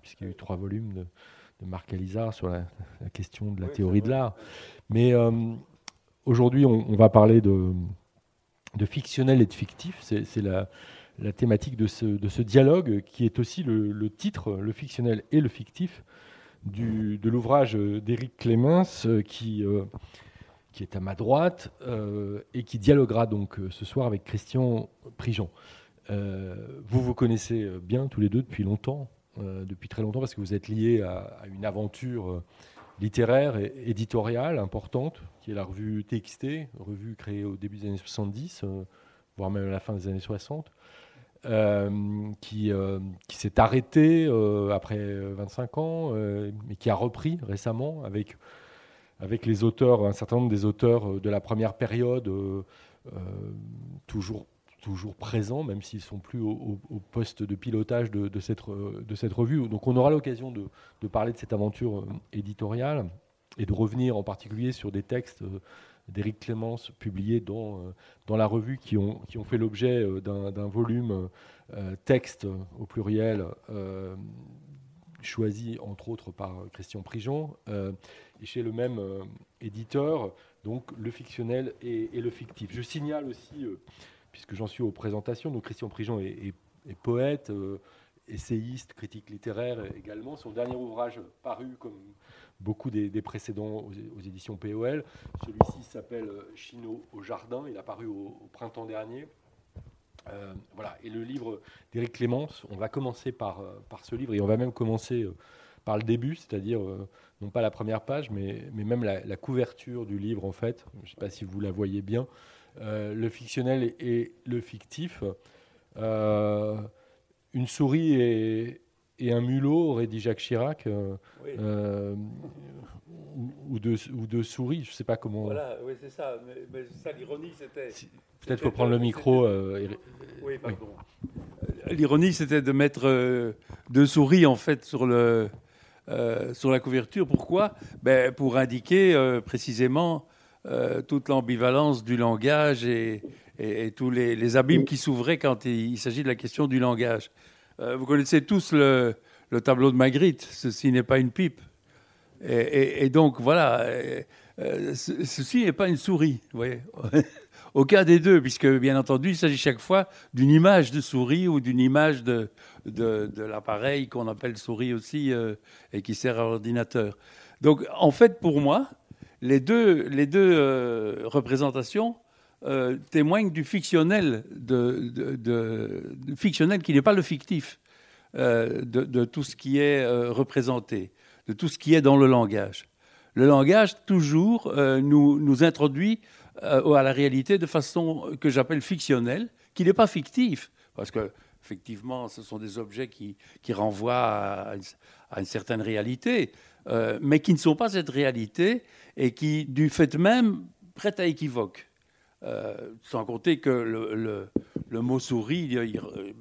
puisqu'il y a eu trois volumes de, Marc Alizard sur la, question de la théorie de l'art. Mais aujourd'hui, on, va parler de, de fictionnel et de fictif. C'est la, la, thématique de ce, de ce, dialogue qui est aussi le, titre, le fictionnel et le fictif, du, de l'ouvrage d'Éric Clémence qui, qui est à ma droite et qui dialoguera donc ce soir avec Christian Prigent. vous vous connaissez bien tous les deux depuis longtemps. Euh, depuis très longtemps parce que vous êtes lié à, une aventure euh, littéraire et éditoriale importante, qui est la revue TXT, revue créée au début des années 70, euh, voire même à la fin des années 60, qui, qui s'est arrêtée après 25 ans, mais qui a repris récemment avec, avec les auteurs, un certain nombre des auteurs de la première période, toujours toujours présents, même s'ils sont plus au, poste de pilotage de, cette, de cette revue. Donc on aura l'occasion de, parler de cette aventure euh, éditoriale et de revenir en particulier sur des textes euh, d'Éric Clémence publiés dans, euh, dans la revue qui ont, qui ont fait l'objet d'un volume texte au pluriel choisi entre autres par Christian Prigent et chez le même éditeur, donc le fictionnel et, et, le fictif. Je signale aussi puisque j'en suis aux présentations. Donc Christian Prigent est, poète, euh, essayiste, critique littéraire également. Son dernier ouvrage paru comme beaucoup des, précédents aux, éditions POL. Celui-ci s'appelle Chino au jardin. Il a paru au, printemps dernier. Euh, voilà. Et le livre d'Éric Clémence, on va commencer par, euh, ce livre et on va même commencer par le début, c'est-à-dire non pas la première page, mais, même la, couverture du livre en fait. Je ne sais pas si vous la voyez bien. Euh, le fictionnel et, le fictif. Euh, une souris et, un mulot, aurait dit Jacques Chirac, euh, ou, deux, ou deux souris, je ne sais pas comment. Voilà, oui, c'est ça. Mais, ça, l'ironie, c'était. Peut-être faut prendre le micro. oui, pardon. L'ironie, c'était de mettre deux souris, en fait, sur, le, sur la couverture. Pourquoi? Ben, Pour indiquer précisément euh, toute l'ambivalence du langage et, tous les, abîmes qui s'ouvraient quand il, s'agit de la question du langage. Euh, vous connaissez tous le, tableau de Magritte, ceci n'est pas une pipe. Et, donc voilà, euh, ceci n'est pas une souris. Aucun des deux, puisque bien entendu, il s'agit chaque fois d'une image de souris ou d'une image de, de, l'appareil qu'on appelle souris aussi et qui sert à l'ordinateur. Donc en fait, pour moi, les deux, euh, représentations euh, témoignent du fictionnel, fictionnel qui n'est pas le fictif euh, de, tout ce qui est représenté, de tout ce qui est dans le langage. Le langage, toujours, nous, introduit à la réalité de façon que j'appelle fictionnelle, qui n'est pas fictif, parce que effectivement, ce sont des objets qui, renvoient à, une certaine réalité, mais qui ne sont pas cette réalité et qui, du fait même, prête à équivoque. Euh, sans compter que le, mot souris,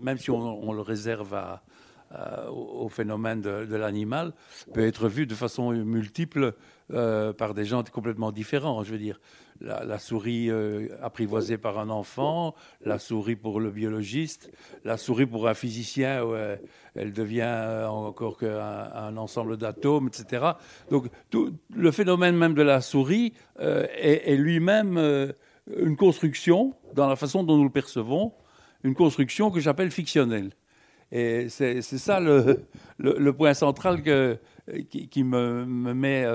même si on, le réserve au phénomène de, l'animal, peut être vu de façon multiple euh, par des gens complètement différents. Je veux dire, la, souris euh, apprivoisée par un enfant, la souris pour le biologiste, la souris pour un physicien, elle, devient euh, encore qu'un un ensemble d'atomes, etc. Donc le phénomène même de la souris est, lui-même une construction, dans la façon dont nous le percevons, une construction que j'appelle fictionnelle. Et c'est ça le, le, point central que, qui, me, me met,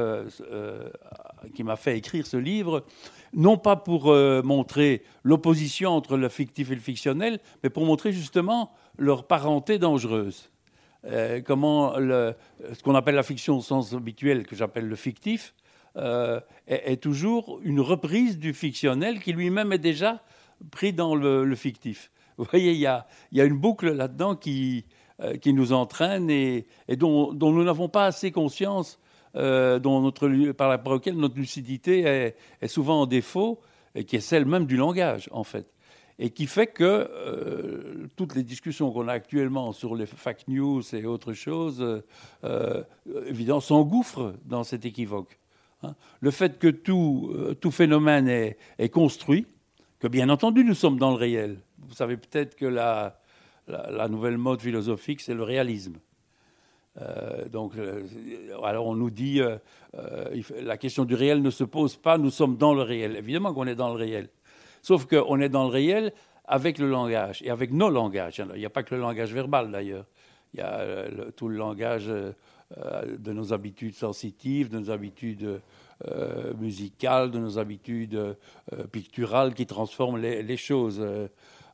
qui m'a fait écrire ce livre non pas pour euh, montrer l'opposition entre le fictif et le fictionnel, mais pour montrer justement leur parenté dangereuse. Euh, comment ce qu'on appelle la fiction au sens habituel, que j'appelle le fictif, euh, est, toujours une reprise du fictionnel qui lui-même est déjà pris dans le, fictif. Vous voyez, il y a, une boucle là-dedans qui, qui nous entraîne et, dont, nous n'avons pas assez conscience euh, dont notre, par laquelle notre lucidité est, souvent en défaut, et qui est celle même du langage, en fait. Et qui fait que euh, toutes les discussions qu'on a actuellement sur les fake news et autres choses, euh, évidemment, s'engouffrent dans cet équivoque. Hein. Le fait que tout, tout phénomène est, construit, que bien entendu nous sommes dans le réel. Vous savez peut-être que la, la, nouvelle mode philosophique, c'est le réalisme. donc, alors on nous dit, la question du réel ne se pose pas, nous sommes dans le réel. Évidemment qu'on est dans le réel. Sauf qu'on est dans le réel avec le langage et avec nos langages. Il n'y a pas que le langage verbal d'ailleurs. Il y a tout le langage de nos habitudes sensitives, de nos habitudes euh, musicales, de nos habitudes euh, picturales qui transforment les, choses.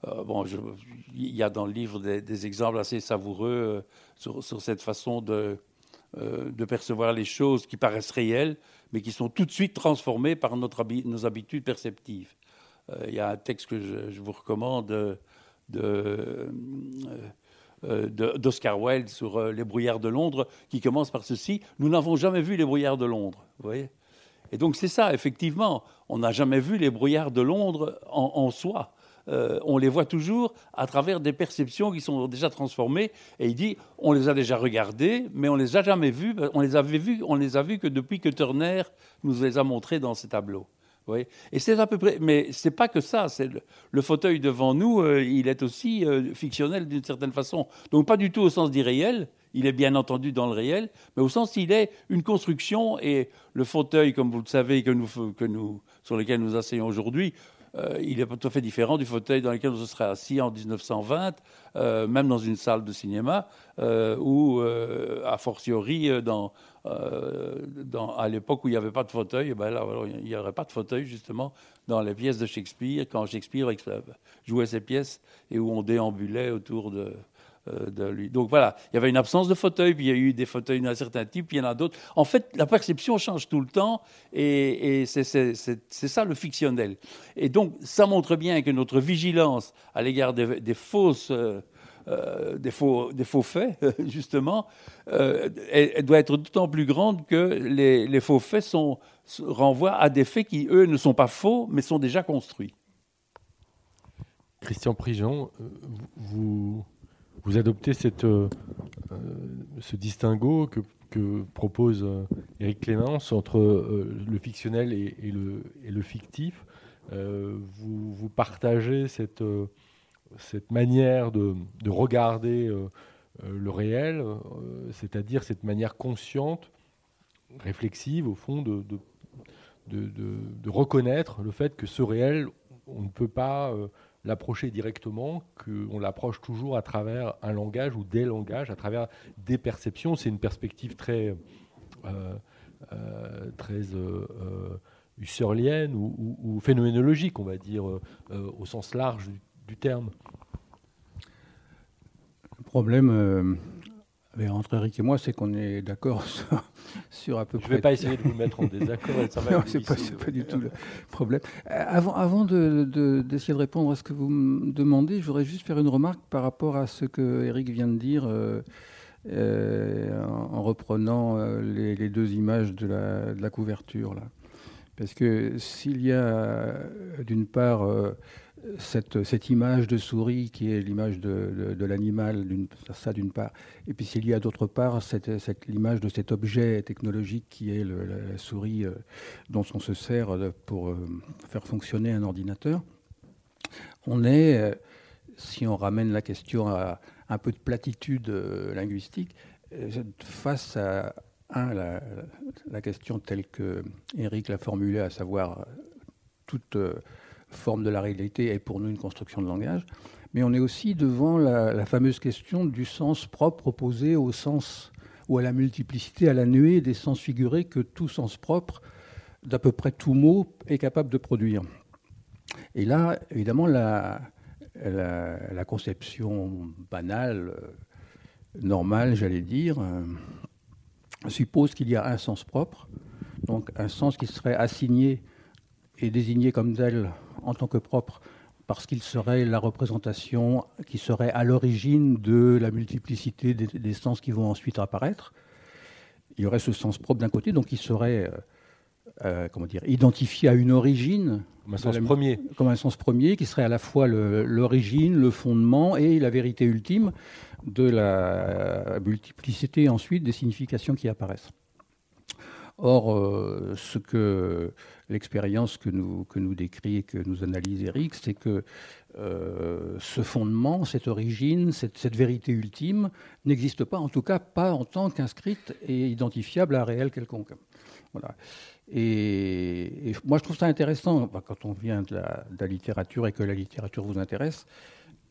Euh, bon, il y a dans le livre des, exemples assez savoureux sur, cette façon de, de percevoir les choses qui paraissent réelles, mais qui sont tout de suite transformées par notre, nos habitudes perceptives. Il y a un texte que je, vous recommande de, d'Oscar Wilde sur les brouillards de Londres, qui commence par ceci Nous n'avons jamais vu les brouillards de Londres. Vous voyez? Et donc c'est ça, effectivement, on n'a jamais vu les brouillards de Londres en, soi. Euh, on les voit toujours à travers des perceptions qui sont déjà transformées. Et il dit, on les a déjà regardés, mais on les a jamais vus. On les avait vus, on les a vus que depuis que Turner nous les a montrés dans ses tableaux. Et c'est à peu près, mais c'est pas que ça. C'est le, fauteuil devant nous, euh, il est aussi euh, fictionnel d'une certaine façon. Donc pas du tout au sens d'irréel, il est bien entendu dans le réel, mais au sens il est une construction et le fauteuil, comme vous le savez, que nous, sur lequel nous asseyons aujourd'hui, euh, il est tout à fait différent du fauteuil dans lequel on se serait assis en 1920, euh, même dans une salle de cinéma, euh, ou a fortiori à l'époque où il n'y avait pas de fauteuil, eh ben là, il n'y aurait pas de fauteuil justement dans les pièces de Shakespeare, quand Shakespeare jouait ses pièces et où on déambulait autour de, euh, lui. Donc voilà, il y avait une absence de fauteuil, puis il y a eu des fauteuils d'un certain type, puis il y en a d'autres. En fait, la perception change tout le temps, et, c'est ça le fictionnel. Et donc, ça montre bien que notre vigilance à l'égard des, fausses... Euh, euh, des, faux, des faux faits, justement, doit être d'autant plus grande que les, les faux faits sont, renvoient à des faits qui, eux, ne sont pas faux, mais sont déjà construits. Christian Prigent, vous, vous adoptez euh, euh, ce distinguo que, propose euh, Éric Clémence entre le fictionnel et, le, fictif. Vous, partagez cette, cette manière de, de regarder le réel, c'est-à-dire cette manière consciente, réflexive au fond, de, de, reconnaître le fait que ce réel, on ne peut pas l'approcher directement, qu'on l'approche toujours à travers un langage ou des langages, à travers des perceptions. C'est une perspective très, euh, euh, très euh, husserlienne ou, phénoménologique, on va dire, au sens large du terme. Le problème entre Eric et moi, c'est qu'on est d'accord sur, à peu près. Je ne vais pas essayer de vous mettre en désaccord. ce n'est pas, du tout le problème. Euh, avant, avant d'essayer de, de, répondre à ce que vous me demandez, je voudrais juste faire une remarque par rapport à ce que Eric vient de dire. Euh, euh, en, reprenant les, deux images de la, de la couverture. Là. Parce que s'il y a d'une part cette, cette, image de souris qui est l'image de, de, l'animal, ça d'une part, et puis s'il y a d'autre part cette, cette l'image de cet objet technologique qui est la, souris euh, dont on se sert pour euh, faire fonctionner un ordinateur, on est, euh, si on ramène la question à un peu de platitude linguistique, face à un, la, la, question telle que Eric l'a formulée, à savoir toute forme de la réalité est pour nous une construction de langage, mais on est aussi devant la, fameuse question du sens propre opposé au sens ou à la multiplicité, à la nuée des sens figurés que tout sens propre, d'à peu près tout mot, est capable de produire. Et là, évidemment, la, la, conception banale, normale, j'allais dire, euh, suppose qu'il y a un sens propre, donc un sens qui serait assigné et désigné comme tel en tant que propre parce qu'il serait la représentation qui serait à l'origine de la multiplicité des, sens qui vont ensuite apparaître. Il y aurait ce sens propre d'un côté, donc il serait euh, euh, comment dire, identifié à une origine. Comme un sens premier. Comme un sens premier, qui serait à la fois l'origine, le, fondement et la vérité ultime de la multiplicité ensuite des significations qui apparaissent. Or, euh, ce que l'expérience que nous, que nous décrit et que nous analyse Eric, c'est que euh, ce fondement, cette origine, cette, vérité ultime n'existe pas, en tout cas pas en tant qu'inscrite et identifiable à un réel quelconque. Voilà. Et, moi, je trouve ça intéressant, quand on vient de la, littérature et que la littérature vous intéresse,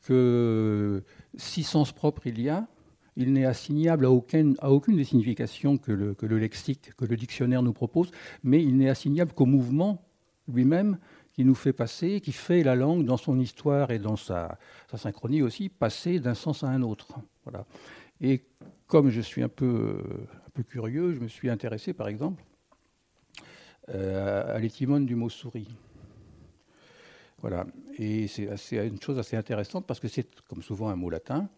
que si sens propre il y a, il n'est assignable à aucune, des significations que le, que le lexique, que le dictionnaire nous propose, mais il n'est assignable qu'au mouvement lui-même qui nous fait passer, qui fait la langue dans son histoire et dans sa, synchronie aussi, passer d'un sens à un autre. Voilà. Et comme je suis un peu, un peu curieux, je me suis intéressé par exemple euh, à l'étymone du mot souris. Voilà. Et c'est une chose assez intéressante parce que c'est, comme souvent, un mot latin,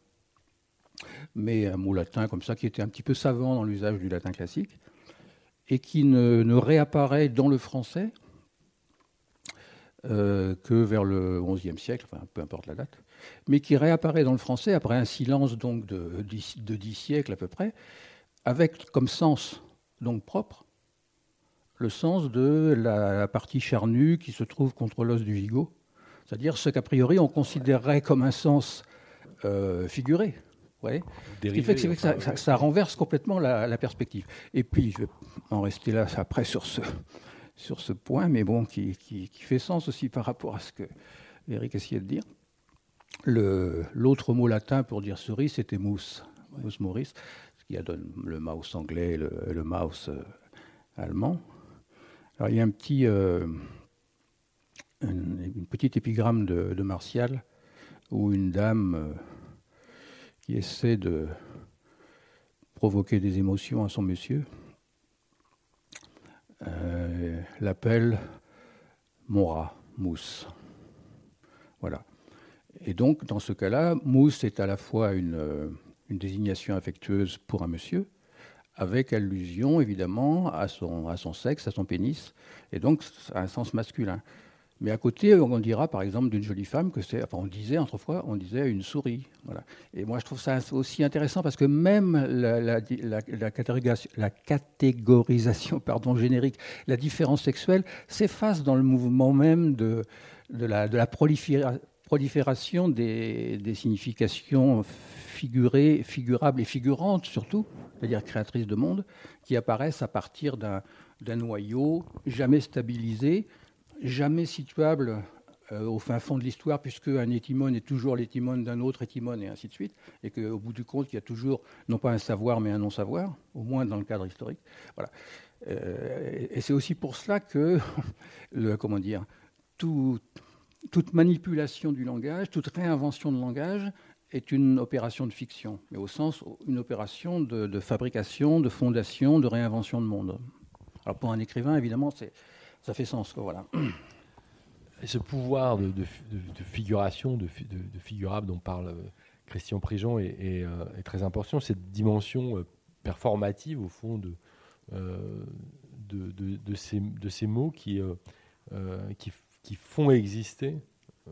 mais un mot latin comme ça qui était un petit peu savant dans l'usage du latin classique et qui ne, réapparaît dans le français euh, que vers le XIe siècle, enfin, peu importe la date, mais qui réapparaît dans le français après un silence donc de, dix siècles à peu près, avec comme sens donc propre le sens de la partie charnue qui se trouve contre l'os du gigot, c'est-à-dire ce qu'a priori on considérerait comme un sens euh, figuré. Ouais. ce qui fait que, ça, renverse complètement la, perspective. Et puis, je vais en rester là après sur ce, sur ce point, mais bon, qui, qui, fait sens aussi par rapport à ce que Eric essayait de dire. L'autre mot latin pour dire cerise, c'était mousse, mousse maurice, ce qui donne le mouse anglais et le, le mouse euh, allemand. Alors, il y a un petit, euh, une, petite épigramme de, Martial où une dame euh, qui essaie de provoquer des émotions à son monsieur euh, l'appelle mon rat, Mousse. Voilà. Et donc, dans ce cas-là, Mousse est à la fois une, désignation affectueuse pour un monsieur, avec allusion évidemment à son sexe, à son pénis, et donc à un sens masculin. Mais à côté, on dira par exemple d'une jolie femme que c'est, enfin on disait autrefois, on disait une souris. Voilà. Et moi je trouve ça aussi intéressant parce que même la, la, la, catégorisation, la catégorisation pardon, générique, la différence sexuelle s'efface dans le mouvement même de, de la, de la prolifération des, des significations figurées, figurables et figurantes surtout, c'est-à-dire créatrices de monde, qui apparaissent à partir d'un noyau jamais stabilisé, jamais situable euh, au fin fond de l'histoire, puisque un est toujours l'étimone d'un autre étimone, et ainsi de suite, et qu'au bout du compte, il y a toujours non pas un savoir, mais un non-savoir, au moins dans le cadre historique. Voilà. Euh, et c'est aussi pour cela que, le, comment dire, toute manipulation du langage, toute réinvention de langage est une opération de fiction, mais au sens une opération de, fabrication, de fondation, de réinvention de monde. Alors pour un écrivain, évidemment, ça fait sens. voilà. Et ce pouvoir de, figuration, de, figurable dont parle euh, Christian Prigent euh, est, très important. Cette dimension euh, performative, au fond, de, de, ces, de ces mots qui, qui, qui font exister euh,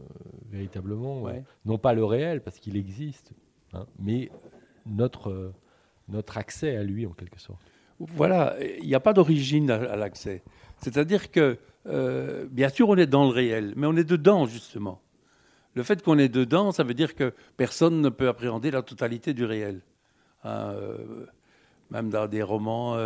véritablement, non pas le réel, parce qu'il existe, hein, mais notre, euh, notre accès à lui, en quelque sorte. Voilà, il n'y a pas d'origine à, l'accès. C'est-à-dire que, euh, bien sûr, on est dans le réel, mais on est dedans, justement. Le fait qu'on est dedans, ça veut dire que personne ne peut appréhender la totalité du réel. Hein, même dans des romans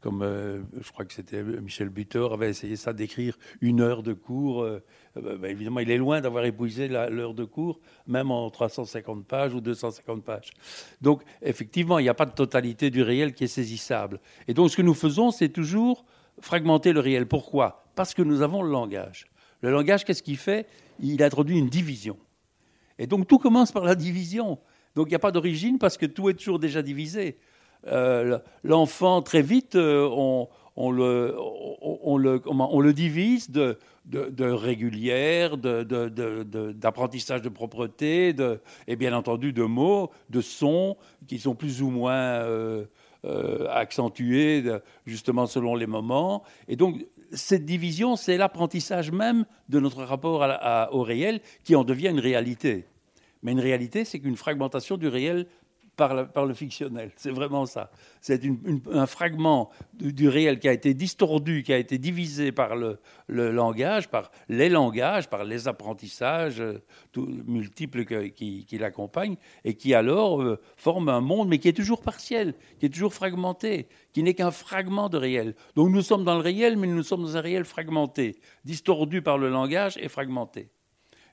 comme euh, je crois que c'était Michel Butor avait essayé ça d'écrire une heure de cours. Euh, euh, bah, évidemment, il est loin d'avoir épuisé l'heure de cours, même en 350 pages ou 250 pages. Donc, effectivement, il n'y a pas de totalité du réel qui est saisissable. Et donc, ce que nous faisons, c'est toujours fragmenter le réel. Pourquoi? Parce que nous avons le langage. Le langage, qu'est-ce qu'il fait? Il introduit une division. Et donc, tout commence par la division. Donc, il n'y a pas d'origine parce que tout est toujours déjà divisé. Euh, l'enfant, très vite, euh, on, le, divise de, de, régulière, d'apprentissage de, propreté, et bien entendu de mots, de sons qui sont plus ou moins euh, accentués, justement selon les moments. Et donc, cette division, c'est l'apprentissage même de notre rapport au réel qui en devient une réalité. Mais une réalité, c'est qu'une fragmentation du réel par, le fictionnel. C'est vraiment ça. C'est un fragment du, réel qui a été distordu, qui a été divisé par le, langage, par les langages, par les apprentissages euh, multiples qui, l'accompagnent, et qui alors euh, forme un monde, mais qui est toujours partiel, qui est toujours fragmenté, qui n'est qu'un fragment de réel. Donc nous sommes dans le réel, mais nous sommes dans un réel fragmenté, distordu par le langage et fragmenté.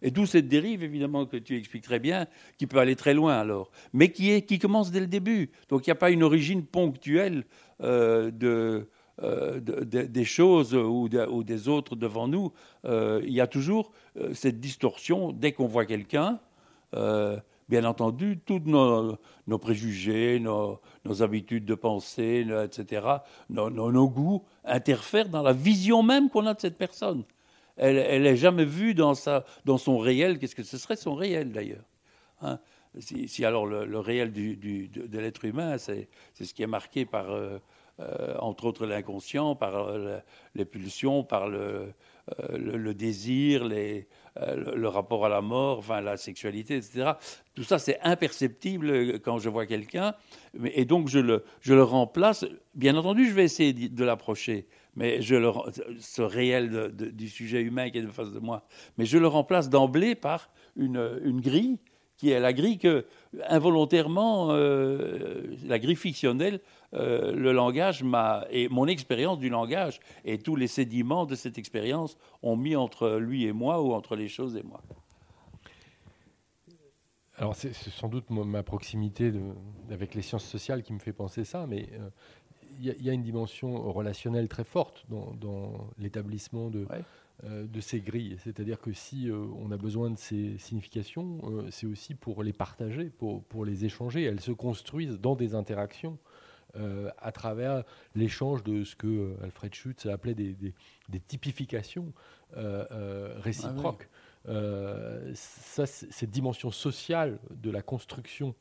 Et d'où cette dérive, évidemment, que tu expliques très bien, qui peut aller très loin alors, mais qui, commence dès le début. Donc il n'y a pas une origine ponctuelle euh, euh, de, des choses ou, des autres devant nous. Euh, il y a toujours cette distorsion dès qu'on voit quelqu'un. bien entendu, tous nos, préjugés, nos, habitudes de pensée, etc., nos goûts interfèrent dans la vision même qu'on a de cette personne elle n'est jamais vue dans, son réel. Qu'est-ce que ce serait son réel d'ailleurs hein? Si, alors le, réel de, l'être humain, c'est ce qui est marqué par, euh, euh, entre autres, l'inconscient, par euh, les pulsions, par le, désir, le, rapport à la mort, la sexualité, etc. Tout ça, c'est imperceptible quand je vois quelqu'un, et donc je le remplace. Bien entendu, je vais essayer de l'approcher, mais je le, ce réel du sujet humain qui est de face de moi, mais je le remplace d'emblée par une, une, grille qui est la grille que, involontairement, euh, la grille fictionnelle, euh, le langage m'a, et mon expérience du langage et tous les sédiments de cette expérience ont mis entre lui et moi ou entre les choses et moi. Alors c'est sans doute ma proximité avec les sciences sociales qui me fait penser ça, mais euh, il y, a une dimension relationnelle très forte dans, l'établissement de, euh, de ces grilles. C'est-à-dire que si euh, on a besoin de ces significations, euh, c'est aussi pour les partager, pour, pour, les échanger. Elles se construisent dans des interactions. à travers l'échange de ce que Alfred Schutz appelait des, des, typifications réciproques. Ah ça, cette dimension sociale de la construction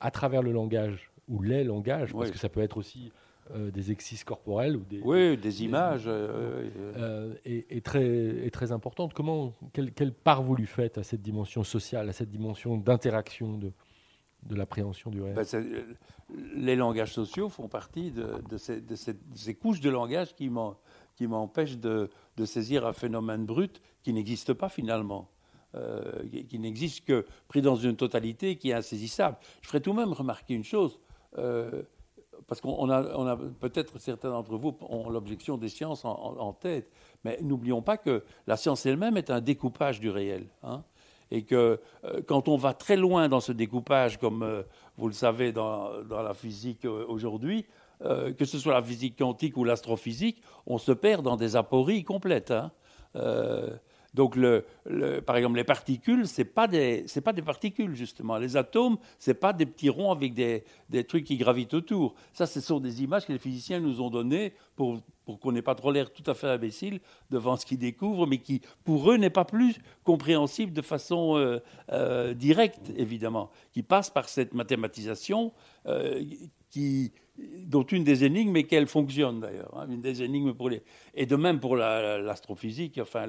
à travers le langage ou les langages, parce que ça peut être aussi euh, des exercices corporels ou des, oui, des images, euh, euh, et, très, et très importante. Comment, quelle, quelle, part vous lui faites à cette dimension sociale, à cette dimension d'interaction de, de l'appréhension du réel? Ben, Les langages sociaux font partie de, de, ces, de, ces, couches de langage qui m'empêchent de, saisir un phénomène brut qui n'existe pas finalement. qui n'existe que pris dans une totalité qui est insaisissable. Je ferai tout de même remarquer une chose, euh, parce qu'on a, peut-être certains d'entre vous ont l'objection des sciences en, tête, mais n'oublions pas que la science elle-même est un découpage du réel. Hein, et que euh, quand on va très loin dans ce découpage, comme euh, vous le savez dans, dans la physique aujourd'hui, que ce soit la physique quantique ou l'astrophysique, on se perd dans des apories complètes. Hein. Donc, le, par exemple, les particules, ce pas, des, pas des particules, justement. Les atomes, ce pas des petits ronds avec des, des, trucs qui gravitent autour. Ça, ce sont des images que les physiciens nous ont données pour, pour qu'on n'ait pas trop l'air tout à fait imbécile devant ce qu'ils découvrent, mais qui, pour eux, n'est pas plus compréhensible de façon euh, euh, directe, évidemment, qui passe par cette mathématisation euh, dont une des énigmes est qu'elle fonctionne d'ailleurs, hein, une des énigmes pour les... Et de même pour l'astrophysique, enfin,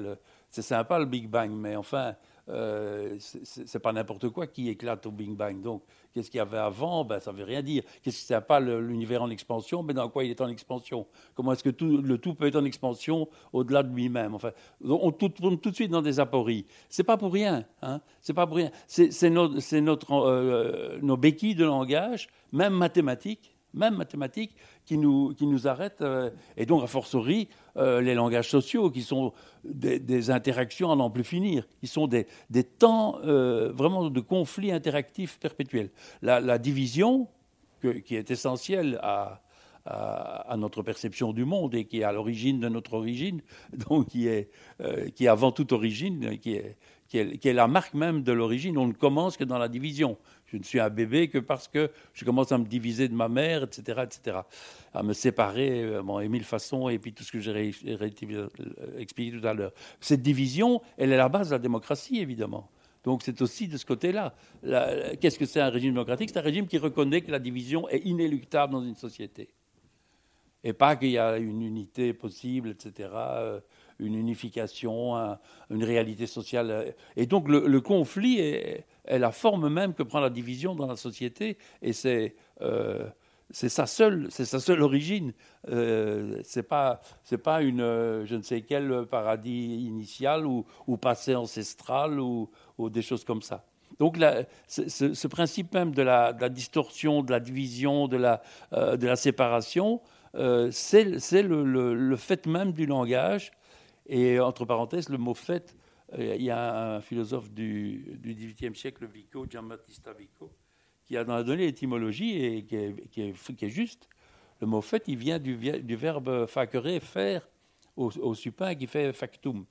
c'est sympa le Big Bang, mais enfin, euh, c'est pas n'importe quoi qui éclate au Big Bang. Donc, qu'est-ce qu'il y avait avant? Ben, Ça ne veut rien dire. Qu'est-ce que c'est pas l'univers en expansion? Mais dans quoi il est en expansion? Comment est-ce que tout, le tout peut être en expansion au-delà de lui-même? Enfin, on tourne tout de suite dans des apories. C'est pas pour rien. Hein c'est pas pour rien. C'est notre, euh, nos béquilles de langage, même mathématiques, même mathématiques, qui nous, qui nous arrêtent. Euh, et donc, a fortiori, euh, les langages sociaux, qui sont des, interactions à n'en plus finir, qui sont des, des temps euh, vraiment de conflits interactifs perpétuels. La, division, qui est essentielle à, à, notre perception du monde et qui est à l'origine de notre origine, donc qui est, qui est avant toute origine, qui est, qui est, qui est la marque même de l'origine. On ne commence que dans la division. Je ne suis un bébé que parce que je commence à me diviser de ma mère, etc., etc., à me séparer, euh, bon, et mille façons, et puis tout ce que j'ai euh, expliqué tout à l'heure. Cette division, elle est la base de la démocratie, évidemment. Donc c'est aussi de ce côté-là. Qu'est-ce que c'est un régime démocratique? C'est un régime qui reconnaît que la division est inéluctable dans une société. Et pas qu'il y a une unité possible, etc., une unification, une réalité sociale. Et donc le, conflit est, la forme même que prend la division dans la société, et c'est euh, c'est sa seule, c'est sa seule origine. Euh, c'est pas, c'est pas une, je ne sais quel paradis initial ou, ou passé ancestral ou, des choses comme ça. Donc ce, principe même de la, distorsion, de la division, de la, euh, de la séparation, euh, c'est le, fait même du langage. Et entre parenthèses, le mot fait, euh, il y a un philosophe du, XVIIIe siècle, Vico, Giambattista Vico, qui a donné l'étymologie et qui est, juste. Le mot fait, il vient du, verbe facere, faire, au, supin, qui fait factum.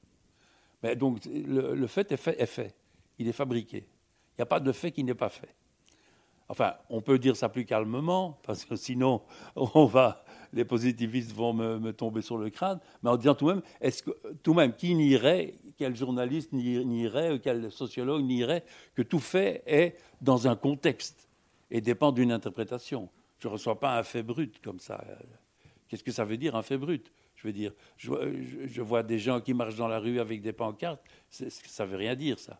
Donc le, fait est fait, il est fabriqué. Il n'y a pas de fait qui n'est pas fait. Enfin, on peut dire ça plus calmement, parce que sinon, on va, les positivistes vont me, tomber sur le crâne, mais en disant tout de même, est-ce que, tout de même, qui nierait, quel journaliste nierait, quel sociologue nierait que tout fait est dans un contexte et dépend d'une interprétation? Je ne reçois pas un fait brut comme ça. Qu'est-ce que ça veut dire un fait brut? Je veux dire, je, vois des gens qui marchent dans la rue avec des pancartes, ça ne veut rien dire ça.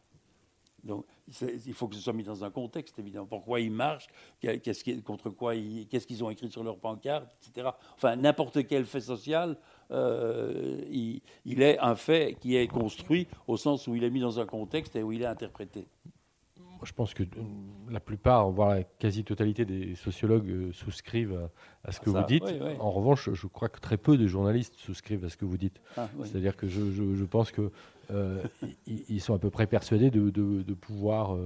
Donc, il faut que ce soit mis dans un contexte, évidemment. Pourquoi ils marchent? Qu'est-ce Contre quoi Qu'est-ce qu'ils ont écrit sur leur pancarte, etc. Enfin, n'importe quel fait social, euh, il, est un fait qui est construit au sens où il est mis dans un contexte et où il est interprété je pense que euh, la plupart, voire la quasi-totalité des sociologues euh, souscrivent à, ce que vous dites. En revanche, je crois que très peu de journalistes souscrivent à ce que vous dites. Ah, C'est-à-dire que je, pense euh, sont à peu près persuadés de, pouvoir,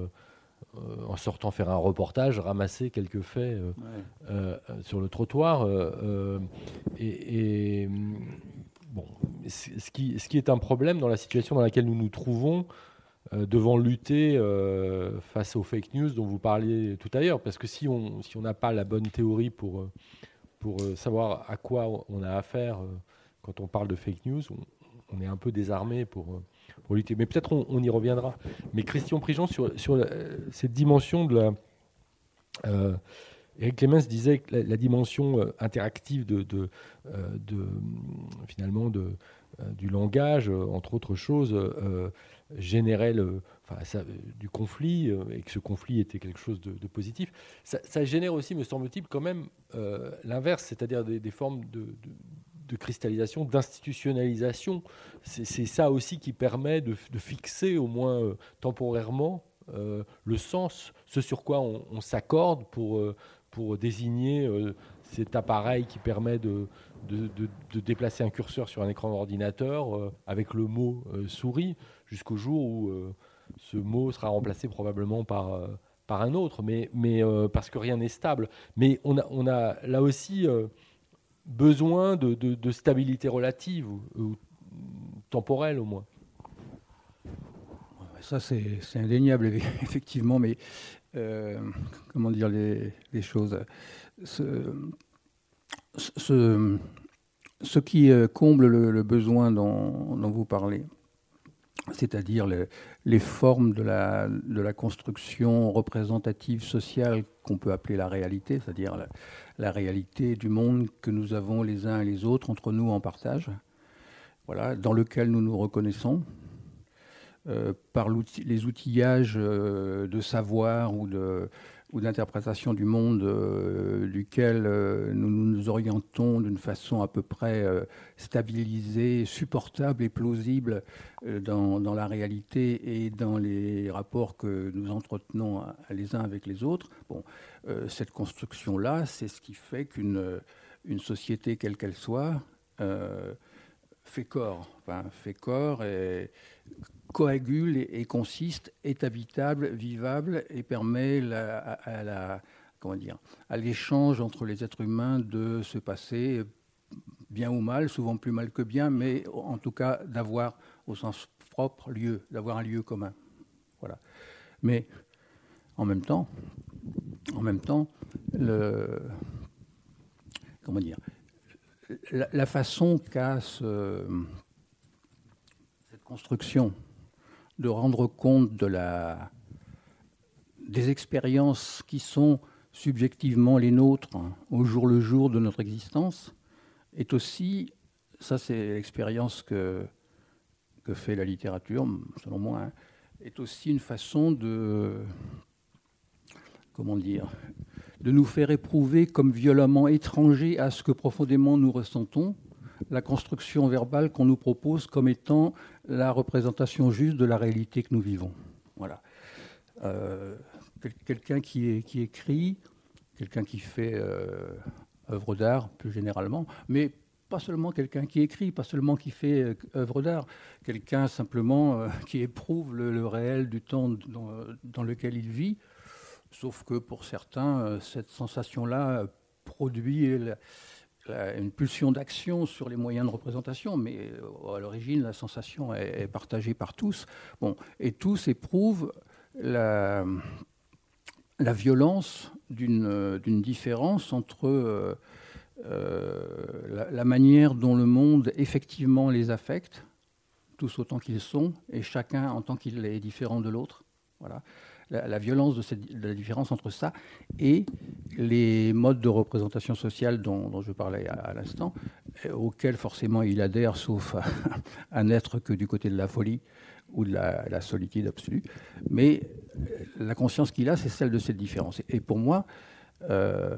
en sortant faire un reportage, ramasser quelques faits sur le trottoir. et, bon, ce qui, ce qui est un problème dans la situation dans laquelle nous nous trouvons, euh, devant lutter euh, face aux fake news dont vous parliez tout à l'heure. Parce que si on si n'a pas la bonne théorie pour, euh, pour savoir à quoi on a affaire quand on parle de fake news, on, est un peu désarmé pour, Mais peut-être on, y reviendra. Mais Christian Prigent, sur, sur cette dimension de la... Eric Clemens disait que la, dimension interactive de, de finalement du langage, entre autres choses, générait du conflit euh, et que ce conflit était quelque chose de, positif, ça, génère aussi, me semble-t-il, quand même euh, l'inverse, c'est-à-dire des, formes de, cristallisation, d'institutionnalisation. C'est ça aussi qui permet de, fixer, au moins euh, temporairement, le sens, ce sur quoi on, s'accorde pour, pour désigner cet appareil qui permet de, de, déplacer un curseur sur un écran d'ordinateur avec le mot souris jusqu'au jour où euh, ce mot sera remplacé probablement par, euh, par un autre, mais, mais euh, parce que rien n'est stable. Mais on a, on a là aussi besoin de, de, stabilité relative, ou, temporelle au moins. Ça, c'est indéniable, effectivement, mais comment dire les, les choses? Ce, ce, ce, qui comble le, besoin dont, dont, vous parlez, c'est-à-dire les, formes de la, de la, construction représentative sociale qu'on peut appeler la réalité, c'est-à-dire la, réalité du monde que nous avons les uns et les autres entre nous en partage, voilà, dans lequel nous nous reconnaissons. Euh, par les outillages euh, de savoir ou d'interprétation du monde euh, duquel nous nous orientons d'une façon à peu près stabilisée, supportable et plausible dans, dans, la réalité et dans les rapports que nous entretenons les uns avec les autres. Bon, cette construction-là, c'est ce qui fait qu'une une société, quelle qu'elle soit, fait corps, fait corps coagule et, consiste, est habitable, vivable et permet à l'échange entre les êtres humains de se passer bien ou mal, souvent plus mal que bien, mais en tout cas d'avoir au sens propre lieu, d'avoir un lieu commun. Voilà. Mais en même temps, en même temps, le, comment dire, la, façon qu'a cette construction de rendre compte de la, des expériences qui sont subjectivement les nôtres hein, au jour le jour de notre existence, est aussi, ça c'est l'expérience que que fait la littérature, selon moi, hein, est aussi une façon de, comment dire, de nous faire éprouver comme violemment étrangers à ce que profondément nous ressentons, la construction verbale qu'on nous propose comme étant la représentation juste de la réalité que nous vivons. Voilà. Euh, quelqu'un qui, écrit, quelqu'un qui fait euh, œuvre d'art plus généralement, mais pas seulement quelqu'un qui écrit, pas seulement qui fait euh, œuvre d'art, quelqu'un simplement qui éprouve le, réel du temps dans, lequel il vit, sauf que pour certains, cette sensation-là produit une pulsion d'action sur les moyens de représentation, mais à l'origine, la sensation est, partagée par tous. Bon, et tous éprouvent la, la violence d'une différence entre euh, euh, la, manière dont le monde effectivement les affecte, tous autant qu'ils sont, et chacun en tant qu'il est différent de l'autre. Voilà. La, violence de, cette, la différence entre ça et les modes de représentation sociale dont, je parlais à, l'instant, auxquels forcément il adhère, sauf à n'être que du côté de la folie ou de la, solitude absolue. Mais la conscience qu'il a, c'est celle de cette différence. Et pour moi, euh,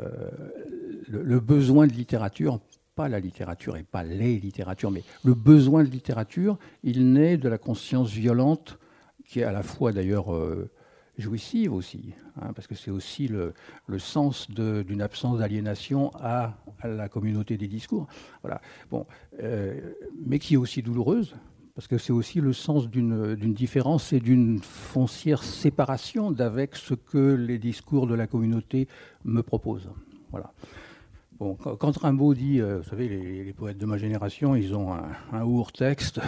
le, besoin de littérature, pas la littérature et pas les littératures, mais le besoin de littérature, il naît de la conscience violente qui est à la fois d'ailleurs euh, jouissive aussi, hein, parce que c'est aussi le, sens d'une absence d'aliénation à, la communauté des discours. Voilà. Bon, euh, mais qui est aussi douloureuse, parce que c'est aussi le sens d'une différence et d'une foncière séparation d'avec ce que les discours de la communauté me proposent. Voilà. Bon, quand Rimbaud dit, euh, vous savez, les, poètes de ma génération, ils ont un, un texte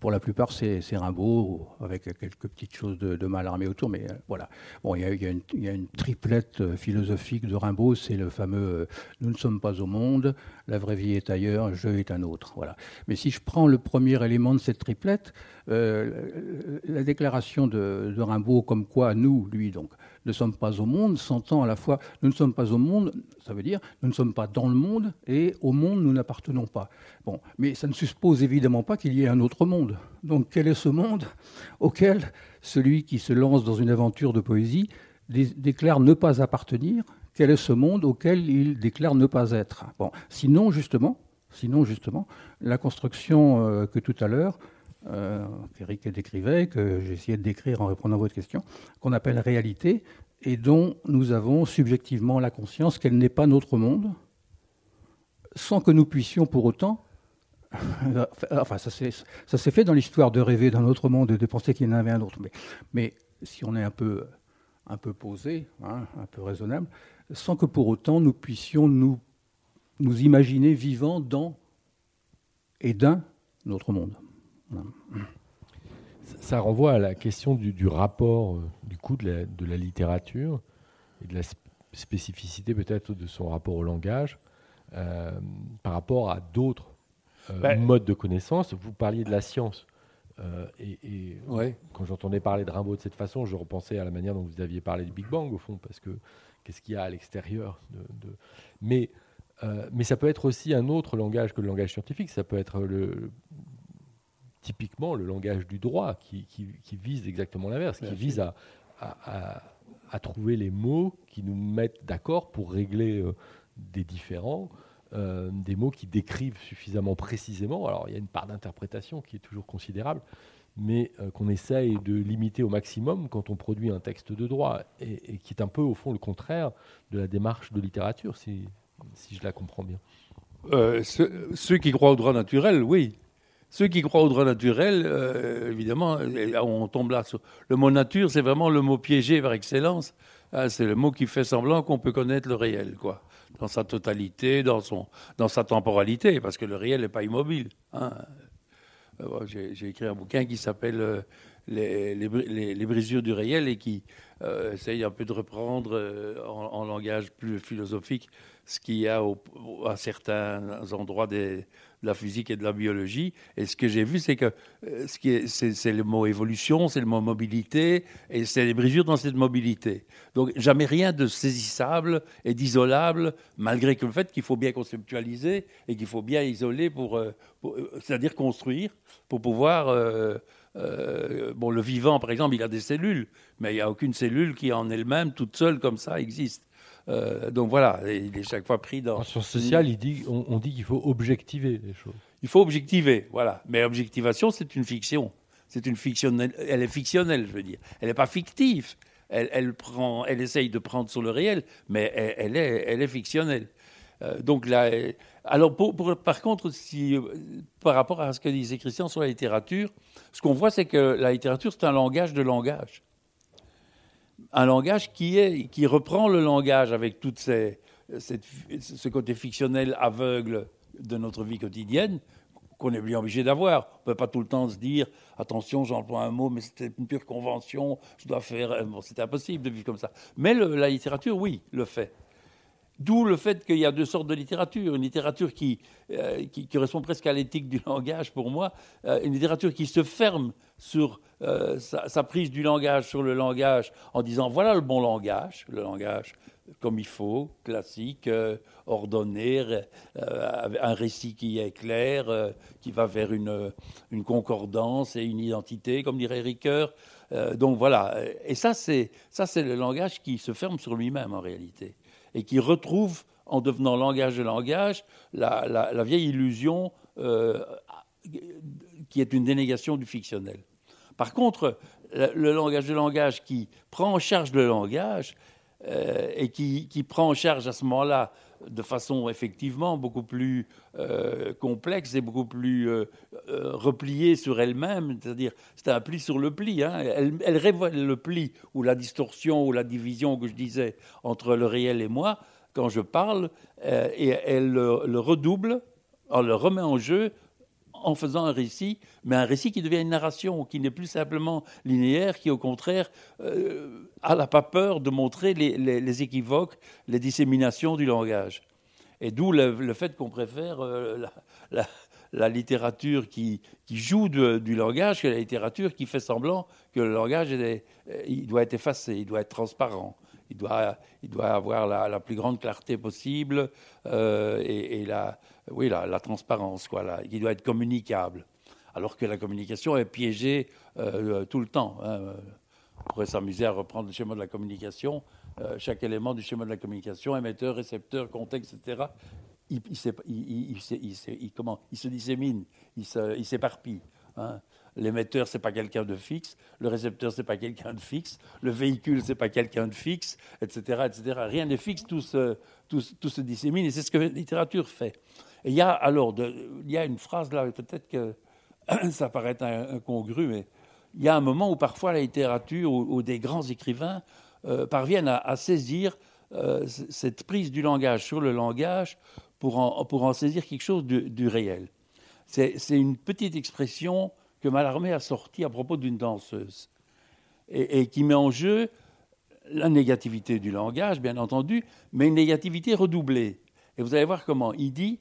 pour la plupart, c'est Rimbaud, avec quelques petites choses de, mal armé autour, mais euh, voilà. Il y, a, une, triplette euh, philosophique de Rimbaud, c'est le fameux euh, Nous ne sommes pas au monde, la vraie vie est ailleurs, je est un autre. Voilà. Mais si je prends le premier élément de cette triplette, la déclaration de, de, Rimbaud, comme quoi nous, lui donc, ne sommes pas au monde, s'entend à la fois nous ne sommes pas au monde, ça veut dire nous ne sommes pas dans le monde, et au monde nous n'appartenons pas. Bon, mais ça ne suppose évidemment pas qu'il y ait un autre monde. Donc quel est ce monde auquel celui qui se lance dans une aventure de poésie déclare ne pas appartenir? Quel est ce monde auquel il déclare ne pas être? Bon, sinon justement, sinon justement, la construction euh, que tout à l'heure qu'Éric décrivait, que essayé de décrire en répondant à votre question, qu'on appelle réalité, et dont nous avons subjectivement la conscience qu'elle n'est pas notre monde, sans que nous puissions pour autant enfin, ça s'est fait dans l'histoire de rêver d'un autre monde et de penser qu'il y en avait un autre. Mais, si on est un peu, posé, hein, un peu raisonnable, sans que pour autant nous puissions nous, nous imaginer vivant dans et d'un autre monde. Ça renvoie à la question du, rapport euh, du coup de la, de la, littérature et de la spécificité peut-être de son rapport au langage euh, par rapport à d'autres euh, ben, mode de connaissance. Vous parliez de la science. Euh, et, quand j'entendais parler de Rimbaud de cette façon, je repensais à la manière dont vous aviez parlé du Big Bang, au fond, parce que qu'est-ce qu'il y a à l'extérieur de, Mais, mais ça peut être aussi un autre langage que le langage scientifique. Ça peut être le, typiquement le langage du droit, qui, qui, vise exactement l'inverse, qui vise à, à, à, trouver les mots qui nous mettent d'accord pour régler des différends. Euh, des mots qui décrivent suffisamment précisément. Alors il y a une part d'interprétation qui est toujours considérable, mais euh, qu'on essaye de limiter au maximum quand on produit un texte de droit, et, qui est un peu au fond le contraire de la démarche de littérature, si, si je la comprends bien. Euh, ceux, qui croient au droit naturel, oui. Ceux qui croient au droit naturel, évidemment, on tombe là sur... Le mot nature, c'est vraiment le mot piégé par excellence. Ah, c'est le mot qui fait semblant qu'on peut connaître le réel, quoi dans sa totalité, dans, son, dans sa temporalité, parce que le réel n'est pas immobile. Hein. Euh, j'ai écrit un bouquin qui s'appelle euh, les, brisures du réel et qui euh, essaye un peu de reprendre euh, en, langage plus philosophique ce qu'il y a à certains endroits de la physique et de la biologie. Et ce que j'ai vu, c'est que euh, c'est le mot évolution, c'est le mot mobilité, et c'est les brisures dans cette mobilité. Donc jamais rien de saisissable et d'isolable, malgré le fait qu'il faut bien conceptualiser et qu'il faut bien isoler pour, pour c'est-à-dire construire, pour pouvoir euh, bon, le vivant, par exemple, il a des cellules, mais il n'y a aucune cellule qui en elle-même, toute seule comme ça, existe. Euh, donc voilà, il est chaque fois pris dans. En sciences sociales, il dit, on, dit qu'il faut objectiver les choses. Il faut objectiver, voilà. Mais objectivation, c'est une fiction. C'est une fictionnelle. Elle est fictionnelle, je veux dire. Elle n'est pas fictive. Elle, elle, prend, elle essaye de prendre sur le réel, mais elle, est, elle est fictionnelle. Euh, donc là, alors par contre, si, par rapport à ce que disait Christian sur la littérature, ce qu'on voit, c'est que la littérature, c'est un langage de langage. Un langage qui, est, qui reprend le langage avec tout ce côté fictionnel aveugle de notre vie quotidienne, qu'on est bien obligé d'avoir. On ne peut pas tout le temps se dire attention, j'emploie un mot, mais c'était une pure convention, je dois faire. Bon, c'était impossible de vivre comme ça. Mais la littérature, oui, le fait. D'où le fait qu'il y a deux sortes de littérature. Une littérature qui, euh, correspond presque à l'éthique du langage pour moi, euh, une littérature qui se ferme sur euh, sa, prise du langage sur le langage en disant voilà le bon langage, le langage comme il faut, classique, ordonné, un récit qui est clair, qui va vers une, une, concordance et une identité, comme dirait Ricoeur. donc voilà. Et ça, c'est le langage qui se ferme sur lui-même en réalité et qui retrouve, en devenant langage de langage, la, vieille illusion euh, qui est une dénégation du fictionnel. Par contre, le, langage de langage qui prend en charge le langage euh, et qui, prend en charge à ce moment-là de façon effectivement beaucoup plus euh, complexe et beaucoup plus repliée sur elle-même, c'est-à-dire c'est un pli sur le pli. Hein. Elle, révèle le pli ou la distorsion ou la division que je disais entre le réel et moi quand je parle euh, et elle le, redouble, elle le remet en jeu en faisant un récit, mais un récit qui devient une narration, qui n'est plus simplement linéaire, qui au contraire euh, pas peur de montrer les, équivoques, les disséminations du langage. Et d'où le, fait qu'on préfère euh, la, littérature qui, joue du langage que la littérature qui fait semblant que le langage il doit être effacé, il doit être transparent il doit, il doit avoir la, plus grande clarté possible euh, et, la, oui, la, transparence, quoi, il doit être communicable. Alors que la communication est piégée euh, tout le temps. Hein. On pourrait s'amuser à reprendre le schéma de la communication. Euh, chaque élément du schéma de la communication, émetteur, récepteur, contexte, etc., il, comment, il se dissémine, il s'éparpille. Hein. L'émetteur, c'est pas quelqu'un de fixe. Le récepteur, c'est pas quelqu'un de fixe. Le véhicule, c'est pas quelqu'un de fixe, etc., etc. Rien n'est fixe, tout se, tout, se dissémine, et c'est ce que la littérature fait. Il y a alors, il y a une phrase là, peut-être que ça paraît incongru, mais il y a un moment où parfois la littérature ou, des grands écrivains euh, parviennent à, saisir euh, cette prise du langage sur le langage pour en, pour en saisir quelque chose du, réel. C'est une petite expression que Mallarmé a sorti à propos d'une danseuse et, qui met en jeu la négativité du langage, bien entendu, mais une négativité redoublée. Et vous allez voir comment. Il dit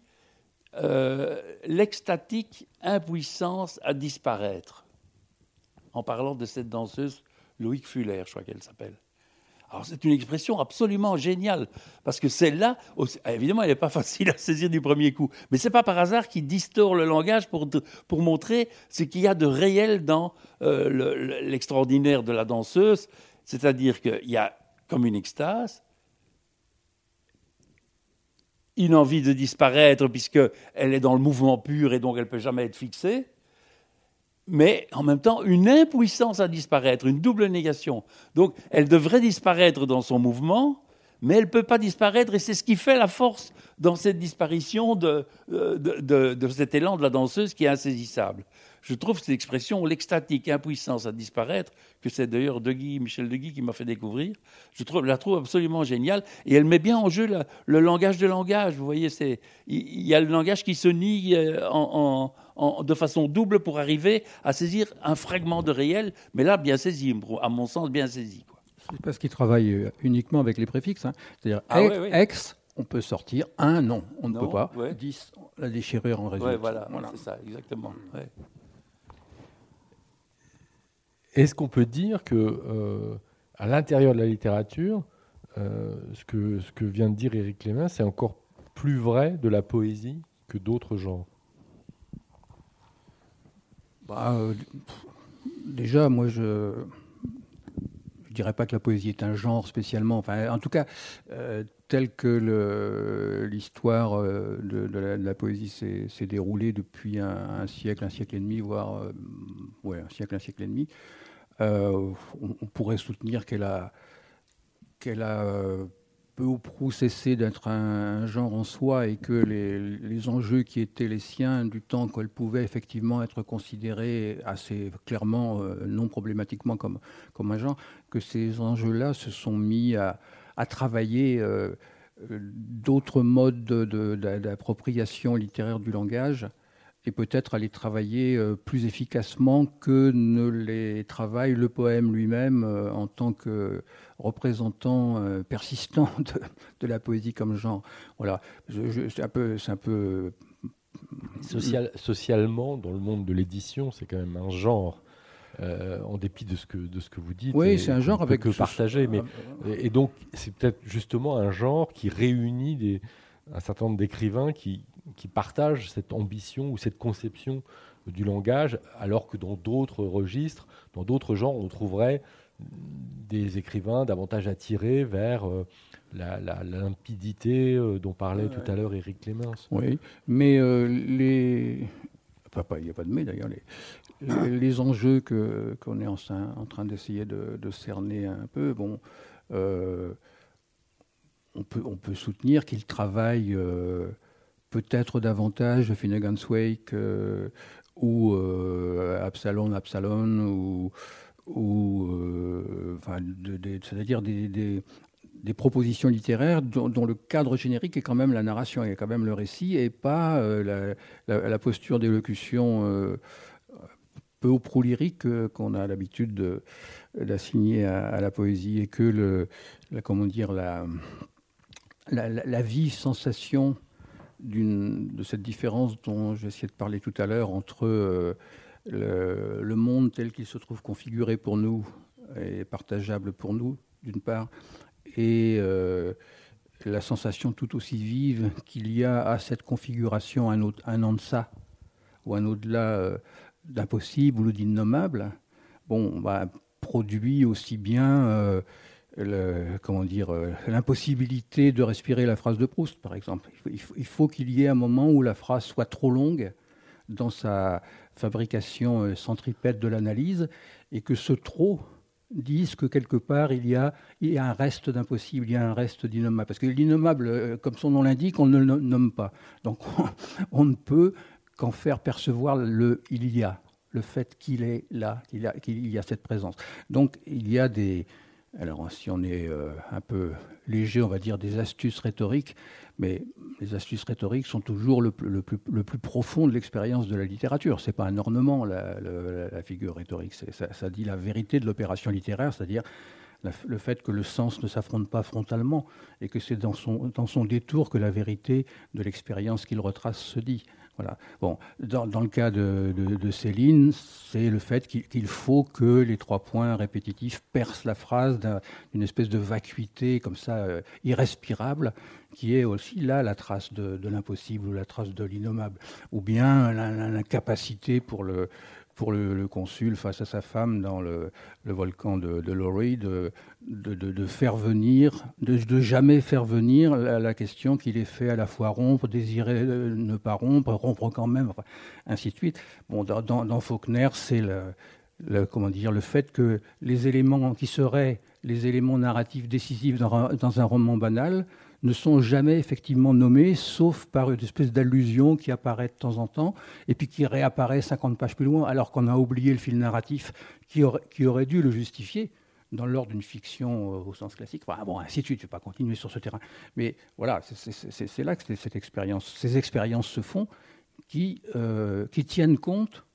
euh, l'extatique impuissance à disparaître, en parlant de cette danseuse Loïc Fuller, je crois qu'elle s'appelle. Alors c'est une expression absolument géniale, parce que celle-là, évidemment, elle n'est pas facile à saisir du premier coup, mais ce n'est pas par hasard qu'il distord le langage pour, pour montrer ce qu'il y a de réel dans euh, l'extraordinaire de la danseuse, c'est-à-dire qu'il y a comme une extase, une envie de disparaître puisqu'elle est dans le mouvement pur et donc elle ne peut jamais être fixée, mais en même temps une impuissance à disparaître, une double négation. Donc elle devrait disparaître dans son mouvement, mais elle ne peut pas disparaître et c'est ce qui fait la force dans cette disparition de, de, cet élan de la danseuse qui est insaisissable. Je trouve cette expression, l'extatique impuissance à disparaître, que c'est d'ailleurs de Michel Guy qui m'a fait découvrir, je trouve, la trouve absolument géniale et elle met bien en jeu le langage de langage. Vous voyez, il y a le langage qui se nie euh, en, de façon double pour arriver à saisir un fragment de réel, mais là bien saisi, à mon sens bien saisi. C'est parce qu'il travaille euh, uniquement avec les préfixes. Hein. C'est-à-dire ah ex, on peut sortir. Un, non, on ne peut pas. 10, la déchirure en résulte. voilà, c'est ça, exactement. Est-ce qu'on peut dire que euh, à l'intérieur de la littérature, euh, ce, que, vient de dire Éric Clément, c'est encore plus vrai de la poésie que d'autres genres? Bah, Déjà, moi, je je dirais pas que la poésie est un genre spécialement. Enfin, en tout cas, euh, tel que l'histoire euh, de, la, poésie s'est déroulée depuis un, siècle, un siècle et demi, voire euh, un siècle, un siècle et demi, on, pourrait soutenir qu'elle a, qu'elle a peu ou prou cessé d'être un, genre en soi et que les, enjeux qui étaient les siens du temps qu'elle pouvait effectivement être considérée assez clairement, euh, non problématiquement comme, comme un genre, que ces enjeux-là se sont mis à, travailler euh, euh, d'autres modes d'appropriation littéraire du langage et peut-être les travailler plus efficacement que ne les travaille le poème lui-même en tant que représentant euh, persistant de, la poésie comme genre. Voilà, c'est un peu, c'est un peu Social, socialement, dans le monde de l'édition, c'est quand même un genre. Euh, en dépit de ce que de ce que vous dites. Oui, c'est un genre avec que partager, mais et, donc c'est peut-être justement un genre qui réunit des, un certain nombre d'écrivains qui qui partagent cette ambition ou cette conception du langage, alors que dans d'autres registres, dans d'autres genres, on trouverait des écrivains davantage attirés vers euh, la, limpidité euh, dont parlait tout à l'heure Éric Clémence. Oui, mais euh, les. il n'y a pas de mais d'ailleurs. Les, les, enjeux qu'on est en, en train d'essayer de, cerner un peu, bon, on, peut, on peut soutenir qu'ils travaillent peut-être davantage Finnegan's Wake ou Absalon, Absalon ou euh, c'est-à-dire des, propositions littéraires dont, le cadre générique est quand même la narration, et quand même le récit, et pas euh, la, posture d'élocution euh, peu ou prou lyrique qu'on a l'habitude d'assigner à, la poésie, et que la, comment dire, la, vive sensation de cette différence dont essayé de parler tout à l'heure entre le, monde tel qu'il se trouve configuré pour nous est partageable pour nous, d'une part, et euh, la sensation tout aussi vive qu'il y a à cette configuration un, autre, un an de ça, ou un au-delà euh, d'impossible ou d'innommable, bon, produit aussi bien euh, comment dire, l'impossibilité de respirer la phrase de Proust, par exemple. Il faut qu'il y ait un moment où la phrase soit trop longue dans sa fabrication euh, centripète de l'analyse, et que ce trop dise que quelque part il y a, un reste d'impossible, il y a un reste d'innommable. Parce que l'innommable, euh, comme son nom l'indique, on ne le nomme pas. Donc on, ne peut qu'en faire percevoir le il y a, le fait qu'il est là, qu'il y, qu'il y, a cette présence. Donc il y a des, alors si on est euh, un peu léger, on va dire des astuces rhétoriques, mais les astuces rhétoriques sont toujours le, plus, profond de l'expérience de la littérature. Ce n'est pas un ornement, la, figure rhétorique. Ça, ça, dit la vérité de l'opération littéraire, c'est-à-dire le fait que le sens ne s'affronte pas frontalement et que c'est dans son détour que la vérité de l'expérience qu'il retrace se dit. Voilà. Bon, dans, le cas de, Céline, c'est le fait qu'il faut que les trois points répétitifs percent la phrase d'une espèce de vacuité comme ça euh, irrespirable, qui est aussi là la trace de, l'impossible ou la trace de l'innommable, ou bien l'incapacité pour le, pour le, consul face à sa femme dans le, volcan de, de de, faire venir, de, jamais faire venir la, question qu'il est fait à la fois rompre, désirer euh, ne pas rompre, rompre quand même, ainsi de suite. Bon, dans, Faulkner, c'est le, comment dire, le fait que les éléments qui seraient les éléments narratifs décisifs dans un roman banal ne sont jamais effectivement nommés, sauf par une espèce d'allusion qui apparaît de temps en temps, et puis qui réapparaît 50 pages plus loin, alors qu'on a oublié le fil narratif qui aurait, dû le justifier dans l'ordre d'une fiction euh, au sens classique. Enfin, bon, ainsi de suite, je ne vais pas continuer sur ce terrain. Mais voilà, c'est là que cette expérience, ces expériences se font qui, euh, qui tiennent compte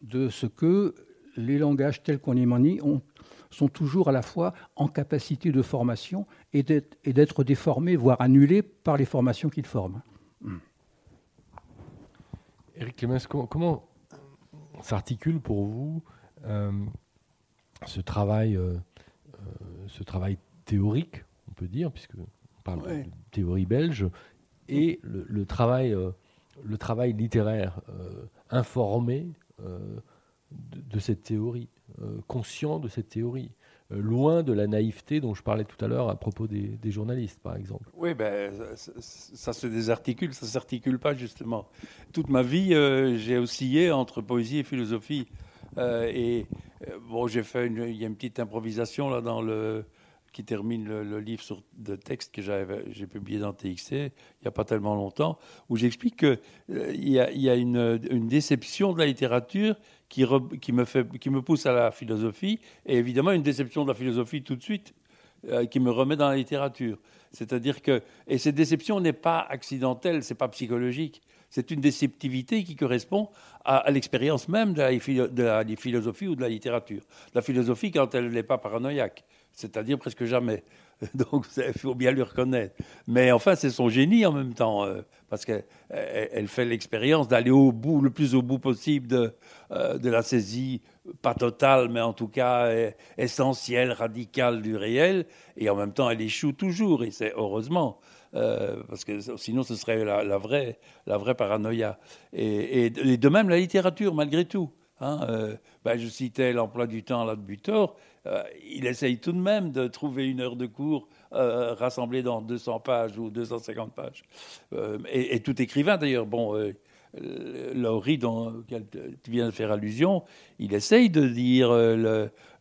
de ce que les langages tels qu'on les manie ont sont toujours à la fois en capacité de formation et d'être déformés, voire annulés par les formations qu'ils forment. Eric Clémence, comment, s'articule pour vous euh, ce, travail, euh, euh, ce travail théorique, on peut dire, puisque on parle de théorie belge, et le, travail, le travail littéraire informé de, cette théorie euh, conscient de cette théorie, euh, loin de la naïveté dont je parlais tout à l'heure à propos des, journalistes, par exemple. Oui, ben, ça, se désarticule, ça ne s'articule pas justement. Toute ma vie, euh, j'ai oscillé entre poésie et philosophie. et bon, j'ai fait, une, y a une petite improvisation là dans le qui termine le, livre sur, de texte que j'ai publié dans TXC il n'y a pas tellement longtemps, où j'explique qu'il y a, une, déception de la littérature qui, me fait, qui me pousse à la philosophie, et évidemment une déception de la philosophie tout de suite, euh, qui me remet dans la littérature. C'est-à-dire que, et cette déception n'est pas accidentelle, c'est pas psychologique, c'est une déceptivité qui correspond à, l'expérience même de la, de la, philosophie ou de la littérature. La philosophie quand elle n'est pas paranoïaque, c'est-à-dire presque jamais. Donc il faut bien lui reconnaître. Mais enfin, c'est son génie en même temps, euh, parce qu'elle elle fait l'expérience d'aller au bout, le plus au bout possible de, euh, la saisie, pas totale, mais en tout cas euh, essentielle, radicale du réel. Et en même temps, elle échoue toujours, et c'est heureusement. parce que sinon ce serait la, vraie, la vraie paranoïa. Et, de même la littérature, malgré tout. Hein, ben, je citais l'emploi du temps là de Butor. Euh, il essaye tout de même de trouver une heure de cours euh, rassemblée dans 200 pages ou 250 pages. Euh, et, tout écrivain, d'ailleurs, bon, Laurie, dont tu viens de faire allusion, il essaye de dire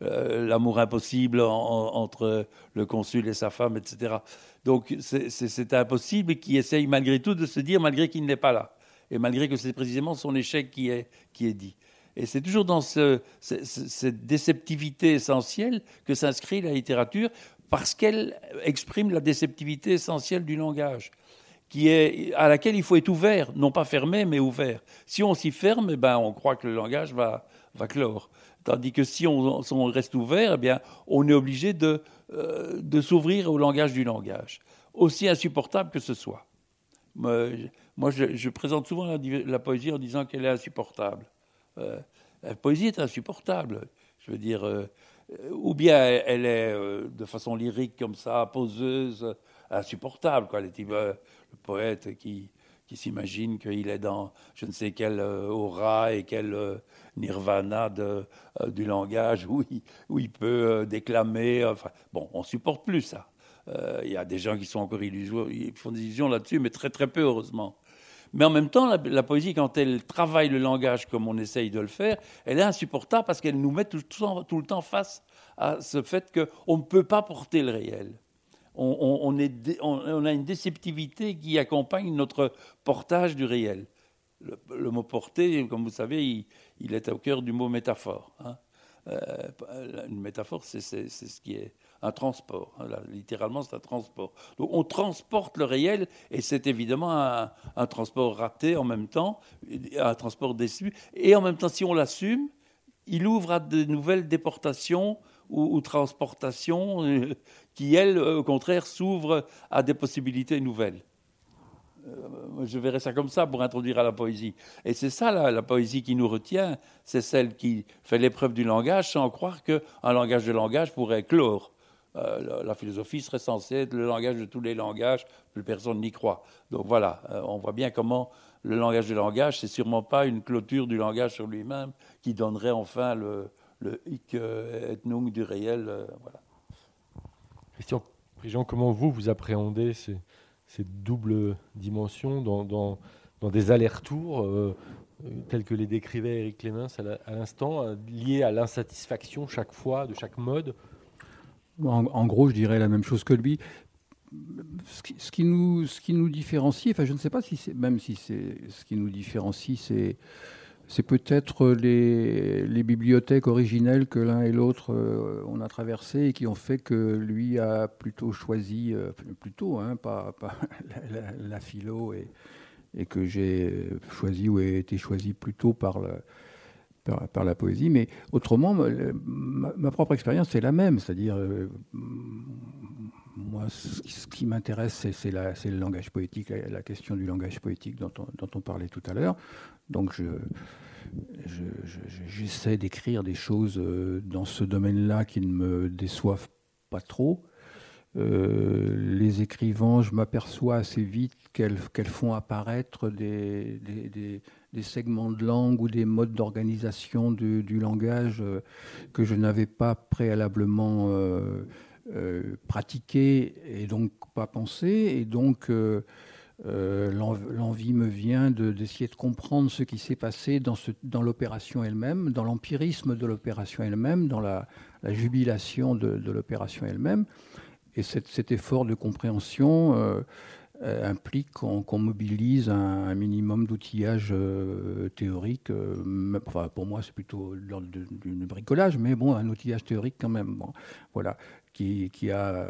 l'amour impossible entre le consul et sa femme, etc. Donc c'est impossible et qui essaye malgré tout de se dire, malgré qu'il n'est pas là, et malgré que c'est précisément son échec qui est, qui est dit. Et c'est toujours dans cette déceptivité essentielle que s'inscrit la littérature, parce qu'elle exprime la déceptivité essentielle du langage, qui est, à laquelle il faut être ouvert, non pas fermé, mais ouvert. Si on s'y ferme, eh ben, on croit que le langage va, va clore. Tandis que si on, reste ouvert, eh bien, on est obligé de, euh, de s'ouvrir au langage du langage, aussi insupportable que ce soit. Moi, je, présente souvent la poésie en disant qu'elle est insupportable. Euh, la poésie est insupportable. Je veux dire, euh, ou bien elle est euh, de façon lyrique comme ça, poseuse, insupportable. Quoi. le poète qui, qui s'imagine qu'il est dans je ne sais quel aura et quel nirvana de, du langage où il, où il peut déclamer. Enfin, bon, on supporte plus ça. Il y a des gens qui sont encore illusions, ils font des illusions là-dessus, mais très très peu, heureusement. Mais en même temps, la, poésie, quand elle travaille le langage comme on essaye de le faire, elle est insupportable parce qu'elle nous met tout, le temps face à ce fait qu'on ne peut pas porter le réel. On, a une déceptivité qui accompagne notre portage du réel. Le, mot porter, comme vous savez, il, est au cœur du mot métaphore. Hein. Euh, une métaphore, c'est ce qui est un transport. Hein, littéralement, c'est un transport. Donc on transporte le réel et c'est évidemment un, transport raté en même temps, un transport déçu. Et en même temps, si on l'assume, il ouvre à de nouvelles déportations ou, transportations euh, qui, elles, au contraire, s'ouvrent à des possibilités nouvelles. Euh, je verrais ça comme ça pour introduire à la poésie. Et c'est ça la, la, poésie qui nous retient, c'est celle qui fait l'épreuve du langage sans croire qu'un langage de langage pourrait clore. Euh, la, philosophie serait censée être le langage de tous les langages, plus personne n'y croit. Donc voilà, euh, on voit bien comment le langage du langage, c'est sûrement pas une clôture du langage sur lui-même qui donnerait enfin le, hic et nunc du réel. voilà. Christian Prigent, comment vous, vous appréhendez ces, cette double dimension dans, des allers-retours euh, tels que les décrivait Eric Clémence à l'instant, euh, liés à l'insatisfaction chaque fois de chaque mode en, gros, je dirais la même chose que lui. Ce qui, nous, ce qui nous différencie, enfin, je ne sais pas si c'est, même si c'est ce qui nous différencie, c'est c'est peut-être les, bibliothèques originelles que l'un et l'autre euh, on a traversées et qui ont fait que lui a plutôt choisi, euh, plutôt, hein, pas, pas la, philo, et, et que j'ai choisi ou été choisi plutôt par, le, par, la poésie. Mais autrement, ma, propre expérience, c'est la même. C'est-à-dire, euh, moi, ce qui m'intéresse, c'est le langage poétique, la, question du langage poétique dont on, parlait tout à l'heure. Donc, je j'essaie d'écrire des choses euh, dans ce domaine-là qui ne me déçoivent pas trop. Euh, les écrivains, je m'aperçois assez vite qu'elles font apparaître des, segments de langue ou des modes d'organisation du, langage euh, que je n'avais pas préalablement euh, pratiqué et donc pas pensé. Et donc euh, l'envie me vient d'essayer de, comprendre ce qui s'est passé dans, l'opération elle-même, dans l'empirisme de l'opération elle-même, dans la, jubilation de, l'opération elle-même. Et cet, effort de compréhension euh, euh, implique qu'on mobilise un, minimum d'outillage théorique. enfin, pour moi, c'est plutôt l'ordre du bricolage, mais bon, un outillage théorique quand même. Bon, voilà, qui, qui a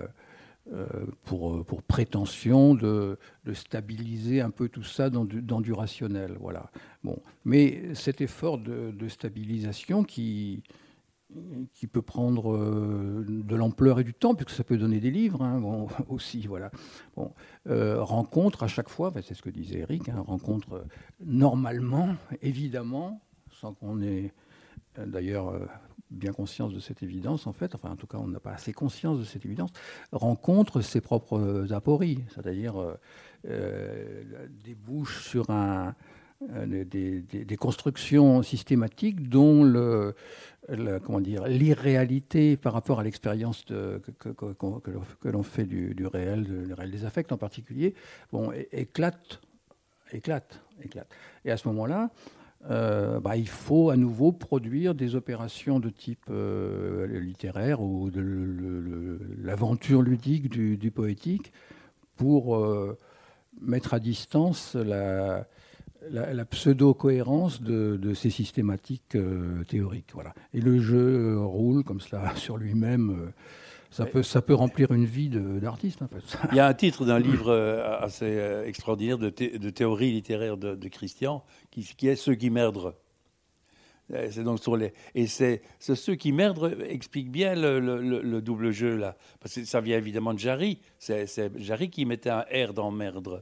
euh, pour, euh, pour, prétention de, de, stabiliser un peu tout ça dans du, dans du rationnel. Voilà. Bon. Mais cet effort de, de stabilisation qui, qui peut prendre euh, de l'ampleur et du temps, puisque ça peut donner des livres hein, aussi, voilà. Bon, rencontre à chaque fois, c'est ce que disait Eric, hein, rencontre normalement, évidemment, sans qu'on ait d'ailleurs bien conscience de cette évidence, en fait, enfin en tout cas on n'a pas assez conscience de cette évidence, rencontre ses propres apories, c'est-à-dire euh, euh, débouche sur un, euh, des, constructions systématiques dont le, comment dire l'irréalité par rapport à l'expérience que, l'on fait du, réel, du réel des affects en particulier, éclate, éclate, éclate. Et à ce moment-là, euh, bah, il faut à nouveau produire des opérations de type euh, littéraire ou de l'aventure ludique du, poétique pour euh, mettre à distance la, pseudo-cohérence de, ces systématiques théoriques. Voilà. Et le jeu roule comme cela sur lui-même ça peut, ça peut remplir une vie d'artiste, en fait. Il y a un titre d'un livre euh, assez euh, extraordinaire de, de théorie littéraire de, Christian, qui, qui, est Ceux qui merdent. Euh, c'est donc sur les et c'est ceux qui merdent explique bien le, le, double jeu là parce que ça vient évidemment de Jarry c'est Jarry qui mettait un R dans merdre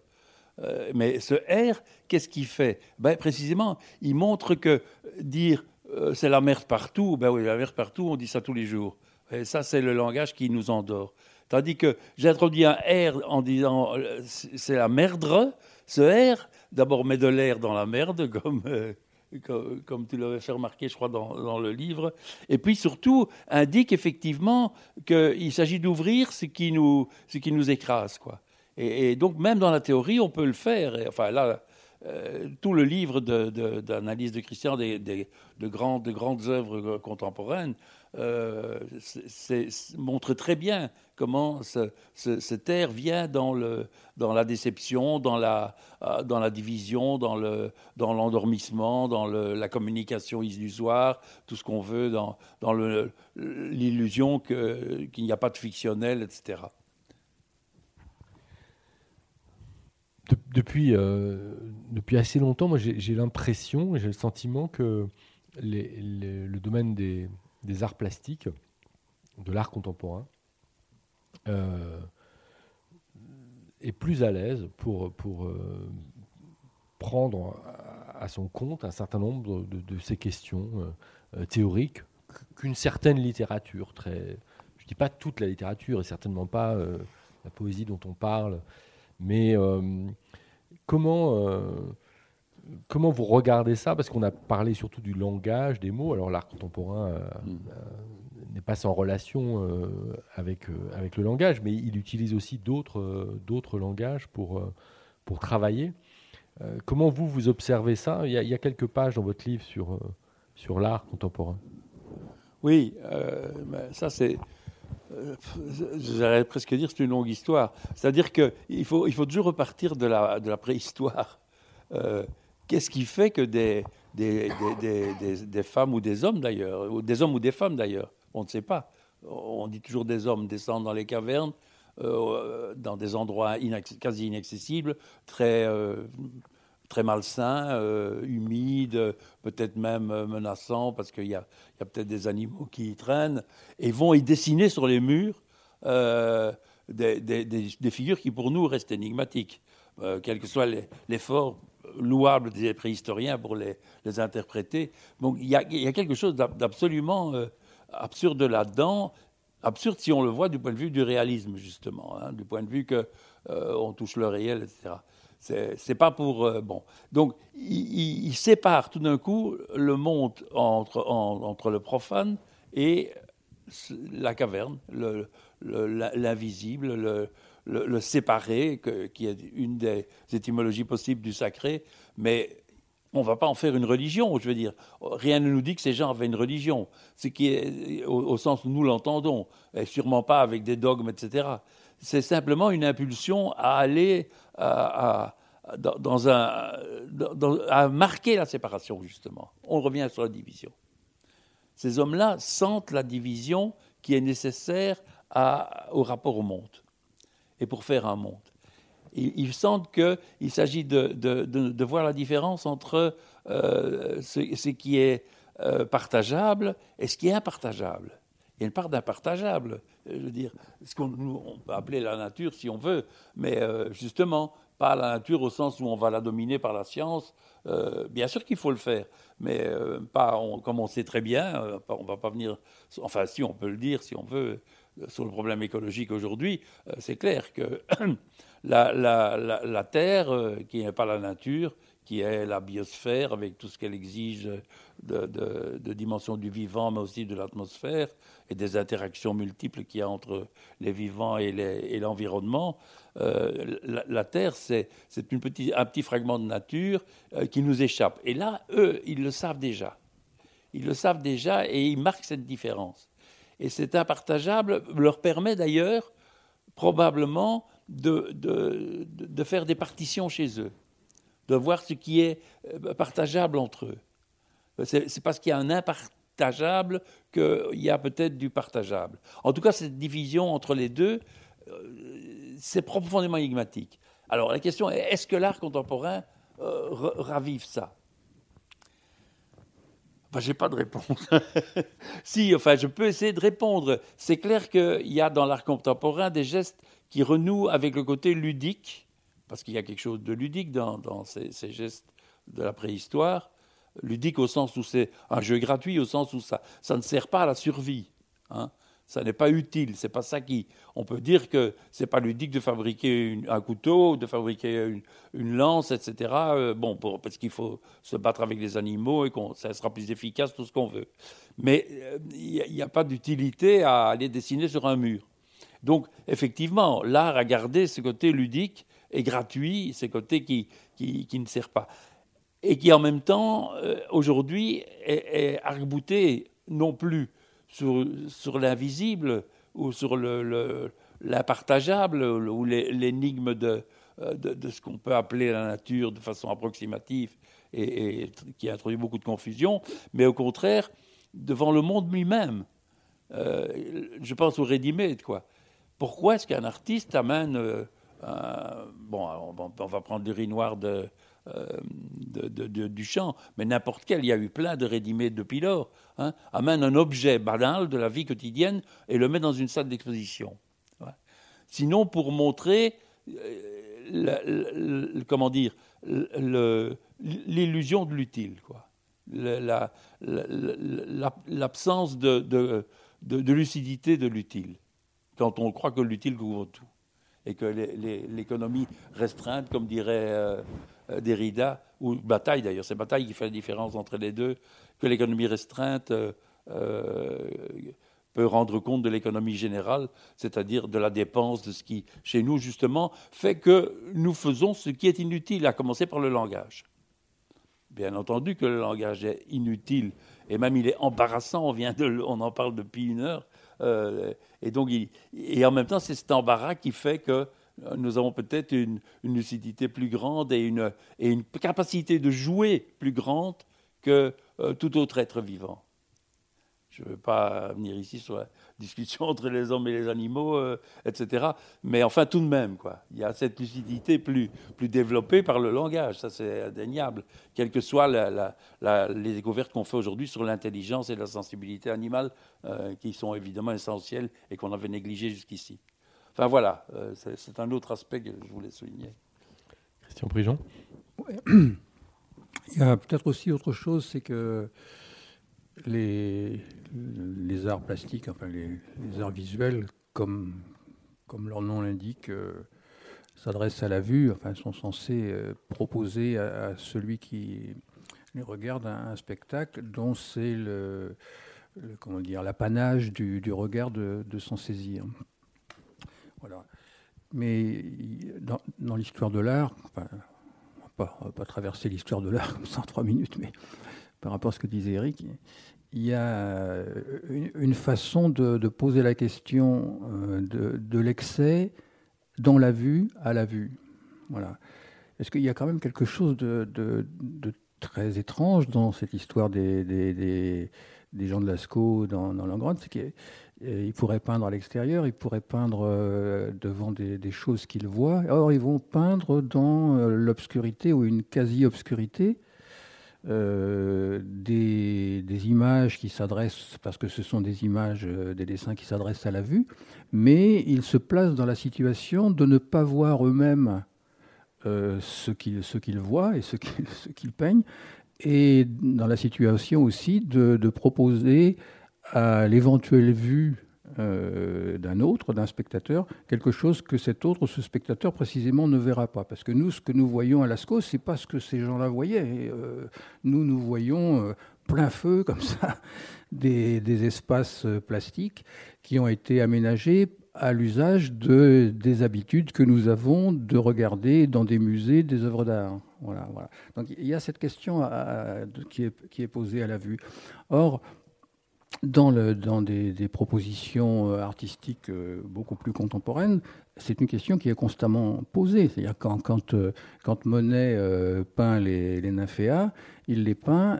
mais ce R qu'est-ce qu'il fait? Ben précisément il montre que dire c'est la merde partout ben oui la merde partout on dit ça tous les jours et ça, c'est le langage qui nous endort. Tandis que j'introduis un R en disant euh, c'est la merdre. Ce R, d'abord, met de l'air dans la merde, comme, euh, comme, tu l'avais fait remarquer, je crois, dans, dans, le livre. Et puis surtout, indique effectivement qu'il s'agit d'ouvrir ce, qui nous, ce qui nous écrase. Quoi. Et, donc, même dans la théorie, on peut le faire. enfin, là, euh, tout le livre d'analyse de, Christian des, de, grandes, de grandes œuvres contemporaines euh, montre très bien comment ce, ce, terre vient dans, la déception, dans la, euh, division, dans, le, dans l'endormissement, dans la communication illusoire, tout ce qu'on veut, dans l'illusion qu'il n'y a pas de fictionnel, etc. depuis, euh, depuis assez longtemps, moi j'ai l'impression, j'ai le sentiment que le domaine des, arts plastiques, de l'art contemporain, euh, est plus à l'aise pour, euh, prendre à son compte un certain nombre de, ces questions théoriques qu'une certaine littérature. Je ne dis pas toute la littérature et certainement pas la poésie dont on parle, mais comment comment vous regardez ça? Parce qu'on a parlé surtout du langage, des mots. Alors l'art contemporain euh, mm. euh, n'est pas sans relation euh, avec, avec le langage, mais il utilise aussi d'autres d'autres langages pour, pour travailler. comment vous, vous observez ça? Il y, a, quelques pages dans votre livre sur, sur l'art contemporain. Oui, ben, ça c'est j'allais presque dire c'est une longue histoire. C'est-à-dire qu'il faut, il faut toujours repartir de la, de la préhistoire. Qu'est-ce qui fait que des, des, des, des, femmes ou des hommes d'ailleurs, des hommes ou des femmes d'ailleurs, on ne sait pas. On dit toujours des hommes descendent dans les cavernes, euh, dans des endroits quasi inaccessibles, très, euh, très malsains, euh, humides, peut-être même menaçants, parce qu'il y a, peut-être des animaux qui y traînent, et vont y dessiner sur les murs des, des, figures qui pour nous restent énigmatiques, quel que soit l'effort louable des préhistoriens pour les, interpréter. Donc il y, a, quelque chose d'absolument absurde là-dedans, absurde si on le voit du point de vue du réalisme, justement, hein, du point de vue qu'on euh, touche le réel, etc. C'est pas pour. Euh, bon. Donc, il, sépare tout d'un coup le monde entre, entre le profane et la caverne, l'invisible, le, séparé, qui est une des étymologies possibles du sacré, mais on ne va pas en faire une religion, je veux dire. Rien ne nous dit que ces gens avaient une religion, ce qui est au, sens où nous l'entendons, et sûrement pas avec des dogmes, etc. C'est simplement une impulsion à aller un, à marquer la séparation, justement. On revient sur la division. Ces hommes-là sentent la division qui est nécessaire au rapport au monde et pour faire un monde ils, sentent qu'il s'agit de, voir la différence entre euh, ce, qui est euh, partageable et ce qui est impartageable. Il y a une part d'impartageable, je veux dire, ce qu'on peut appeler la nature si on veut, mais euh, justement, pas la nature au sens où on va la dominer par la science. bien sûr qu'il faut le faire, mais pas comme on sait très bien, on ne va pas venir, enfin si on peut le dire, si on veut, sur le problème écologique aujourd'hui, c'est clair que la, Terre, euh, qui n'est pas la nature, qui est la biosphère, avec tout ce qu'elle exige de, dimension du vivant, mais aussi de l'atmosphère, et des interactions multiples qu'il y a entre les vivants et l'environnement. Euh, la, Terre, c'est un petit fragment de nature euh, qui nous échappe. Et là, eux, ils le savent déjà. Ils le savent déjà et ils marquent cette différence. Et cet impartageable leur permet d'ailleurs, probablement, de, faire des partitions chez eux, de voir ce qui est euh, partageable entre eux. C'est parce qu'il y a un impartageable qu'il y a peut-être du partageable. En tout cas, cette division entre les deux, euh, c'est profondément énigmatique. Alors la question est, est-ce que l'art contemporain euh, ravive ça? Ben, J'ai pas de réponse. si, enfin, je peux essayer de répondre. C'est clair qu'il y a dans l'art contemporain des gestes qui renoue avec le côté ludique, parce qu'il y a quelque chose de ludique dans, ces, gestes de la préhistoire, ludique au sens où c'est un jeu gratuit, au sens où ça, ça ne sert pas à la survie. Hein. Ça n'est pas utile. C'est pas ça qui. On peut dire que c'est pas ludique de fabriquer un couteau, de fabriquer une, lance, etc. Euh, bon, parce qu'il faut se battre avec les animaux et que ça sera plus efficace, tout ce qu'on veut. Mais euh, il n'y a, pas d'utilité à aller dessiner sur un mur. Donc, effectivement, l'art a gardé ce côté ludique et gratuit, ce côté qui, qui, ne sert pas. Et qui, en même temps, euh, aujourd'hui, est, arc-bouté non plus sur, sur l'invisible ou sur l'impartageable le, ou l'énigme de, euh, de, de, ce qu'on peut appeler la nature de façon approximative et, et qui introduit beaucoup de confusion, mais au contraire, devant le monde lui-même. Euh, je pense au ready-made, quoi. Pourquoi est-ce qu'un artiste amène, bon, on va prendre le riz noir de, euh, du champ, mais n'importe quel, il y a eu plein de ready depuis lors, hein, amène un objet banal de la vie quotidienne et le met dans une salle d'exposition. Sinon, pour montrer, euh, comment dire, l'illusion de l'utile, quoi. L'absence de, de lucidité de l'utile quand on croit que l'utile couvre tout et que l'économie restreinte, comme dirait euh, euh, Derrida, ou Bataille d'ailleurs, c'est Bataille qui fait la différence entre les deux, que l'économie restreinte euh, peut rendre compte de l'économie générale, c'est-à-dire de la dépense, de ce qui, chez nous justement, fait que nous faisons ce qui est inutile, à commencer par le langage. Bien entendu que le langage est inutile, et même il est embarrassant, on, en parle depuis une heure, et donc, et en même temps, c'est cet embarras qui fait que nous avons peut-être une, lucidité plus grande et une, et une capacité de jouer plus grande que tout autre être vivant. Je ne veux pas venir ici sur discussion entre les hommes et les animaux, euh, etc. Mais enfin, tout de même, quoi. Il y a cette lucidité plus, plus développée par le langage, ça c'est indéniable, quelles que soient les découvertes qu'on fait aujourd'hui sur l'intelligence et la sensibilité animale, euh, qui sont évidemment essentielles et qu'on avait négligées jusqu'ici. Enfin voilà, euh, c'est un autre aspect que je voulais souligner. Christian Prigent Il y a peut-être aussi autre chose, c'est que les, les arts plastiques, enfin les, arts visuels, comme, comme leur nom l'indique, euh, s'adressent à la vue, enfin sont censés euh, proposer à, celui qui les regarde un, spectacle dont c'est le, comment dire l'apanage du, regard de, de s'en saisir. Voilà. Mais dans, l'histoire de l'art, on ne va pas traverser l'histoire de l'art comme ça en trois minutes, mais par rapport à ce que disait Eric, il y a euh, une, façon de, poser la question euh, de, l'excès dans la vue à la vue. Voilà. Est-ce qu'il y a quand même quelque chose de, très étrange dans cette histoire des, gens de Lascaux dans, dans Langrande? C'est qu'ils pourraient peindre à l'extérieur, ils pourraient peindre euh, devant des, choses qu'ils voient. Or, ils vont peindre dans l'obscurité ou une quasi-obscurité euh, des, images qui s'adressent, parce que ce sont des images, euh, des dessins qui s'adressent à la vue, mais ils se placent dans la situation de ne pas voir eux-mêmes euh, ce qu'ils voient et ce qu'ils peignent, et dans la situation aussi de, de proposer à l'éventuelle vue euh, d'un autre, d'un spectateur, quelque chose que cet autre, ce spectateur précisément ne verra pas. Parce que nous, ce que nous voyons à Lascaux, c'est pas ce que ces gens-là voyaient. Euh, nous, nous voyons euh, plein feu, comme ça, des, espaces plastiques qui ont été aménagés à l'usage de, des habitudes que nous avons de regarder dans des musées des œuvres d'art. Voilà, voilà. Donc il y a cette question qui, est, qui est posée à la vue. Or, dans, des, propositions euh, artistiques euh, beaucoup plus contemporaines, c'est une question qui est constamment posée. C'est-à-dire quand, quand, euh, Monet peint les, les, nymphéas, il les peint,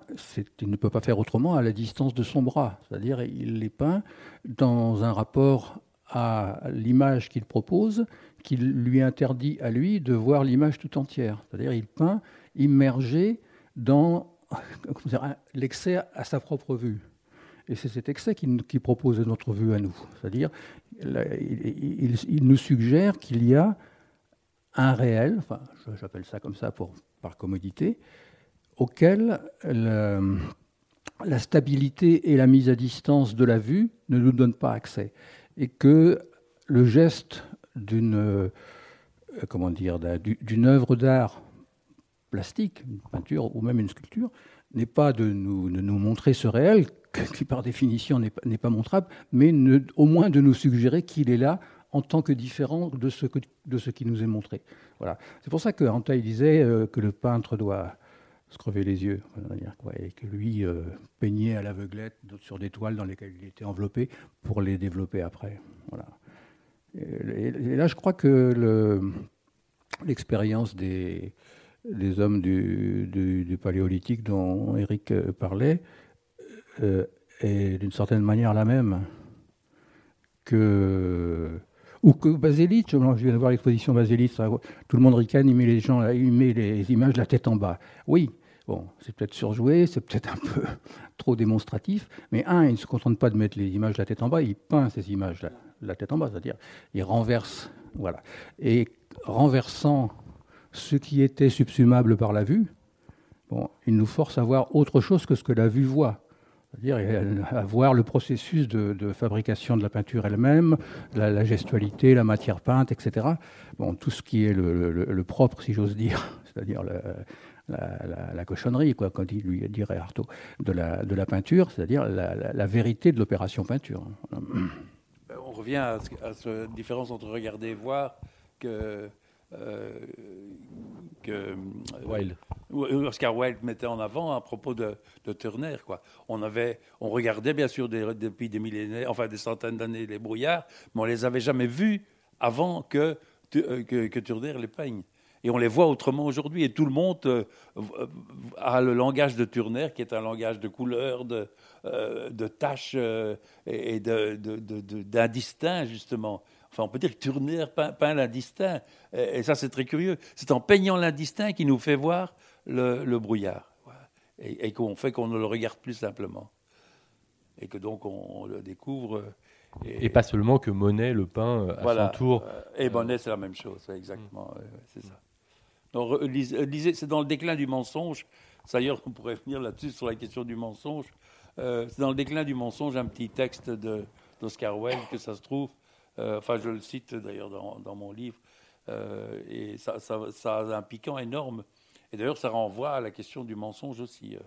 il ne peut pas faire autrement à la distance de son bras. C'est-à-dire il les peint dans un rapport à l'image qu'il propose, qui lui interdit à lui de voir l'image tout entière. C'est-à-dire il peint immergé dans l'excès à sa propre vue. Et c'est cet excès qui, propose notre vue à nous. C'est-à-dire, il, nous suggère qu'il y a un réel, enfin, j'appelle ça comme ça pour, par commodité, auquel la, stabilité et la mise à distance de la vue ne nous donnent pas accès. Et que le geste d'une euh, comment dire d'une œuvre d'art plastique, une peinture ou même une sculpture, n'est pas de nous, de nous montrer ce réel qui par définition n'est pas montrable, mais au moins de nous suggérer qu'il est là en tant que différent de ce, de ce qui nous est montré. Voilà. C'est pour ça que disait euh, que le peintre doit se crever les yeux, et que lui euh, peignait à l'aveuglette sur des toiles dans lesquelles il était enveloppé pour les développer après. Voilà. Et, là, je crois que l'expérience des, des hommes du, du, paléolithique dont Eric euh, parlait euh, est d'une certaine manière la même que ou que Basélite, je viens de voir l'exposition Basélite, tout le monde ricane, il met les gens, il met les images la tête en bas. Oui, bon, c'est peut-être surjoué, c'est peut-être un peu trop démonstratif, mais un, il ne se contente pas de mettre les images la tête en bas, il peint ces images la, la tête en bas, c'est-à-dire il renverse, voilà. Et renversant ce qui était subsumable par la vue, bon, il nous force à voir autre chose que ce que la vue voit c'est-à-dire à voir le processus de, fabrication de la peinture elle-même, la, gestualité, la matière peinte, etc. Bon, tout ce qui est le, propre, si j'ose dire, c'est-à-dire la, cochonnerie, quoi, quand il lui dirait Artaud, de la, de la peinture, c'est-à-dire la, vérité de l'opération peinture. On revient à, cette différence entre regarder et voir que que Wilde. Oscar Wilde mettait en avant à propos de, Turner. Quoi. On, avait, on regardait bien sûr depuis des millénaires, enfin des centaines d'années les brouillards, mais on les avait jamais vus avant que, que, que Turner les peigne. Et on les voit autrement aujourd'hui. Et tout le monde euh, a le langage de Turner, qui est un langage de couleurs, de, euh, de taches euh, et d'indistinct, justement. Enfin, on peut dire que Turner peint, l'indistinct. Et, ça, c'est très curieux. C'est en peignant l'indistinct qu'il nous fait voir le, brouillard. Et, qu'on fait qu'on ne le regarde plus simplement. Et que donc on, le découvre. Et, pas seulement que Monet le peint à son tour. Et Monet, c'est la même chose, exactement. c'est ça. c'est dans le déclin du mensonge. D'ailleurs, on pourrait venir là-dessus sur la question du mensonge. Euh, c'est dans le déclin du mensonge un petit texte d'Oscar Wilde que ça se trouve. Euh, enfin, je le cite d'ailleurs dans, mon livre. Euh, et ça, a un piquant énorme. Et d'ailleurs, ça renvoie à la question du mensonge aussi.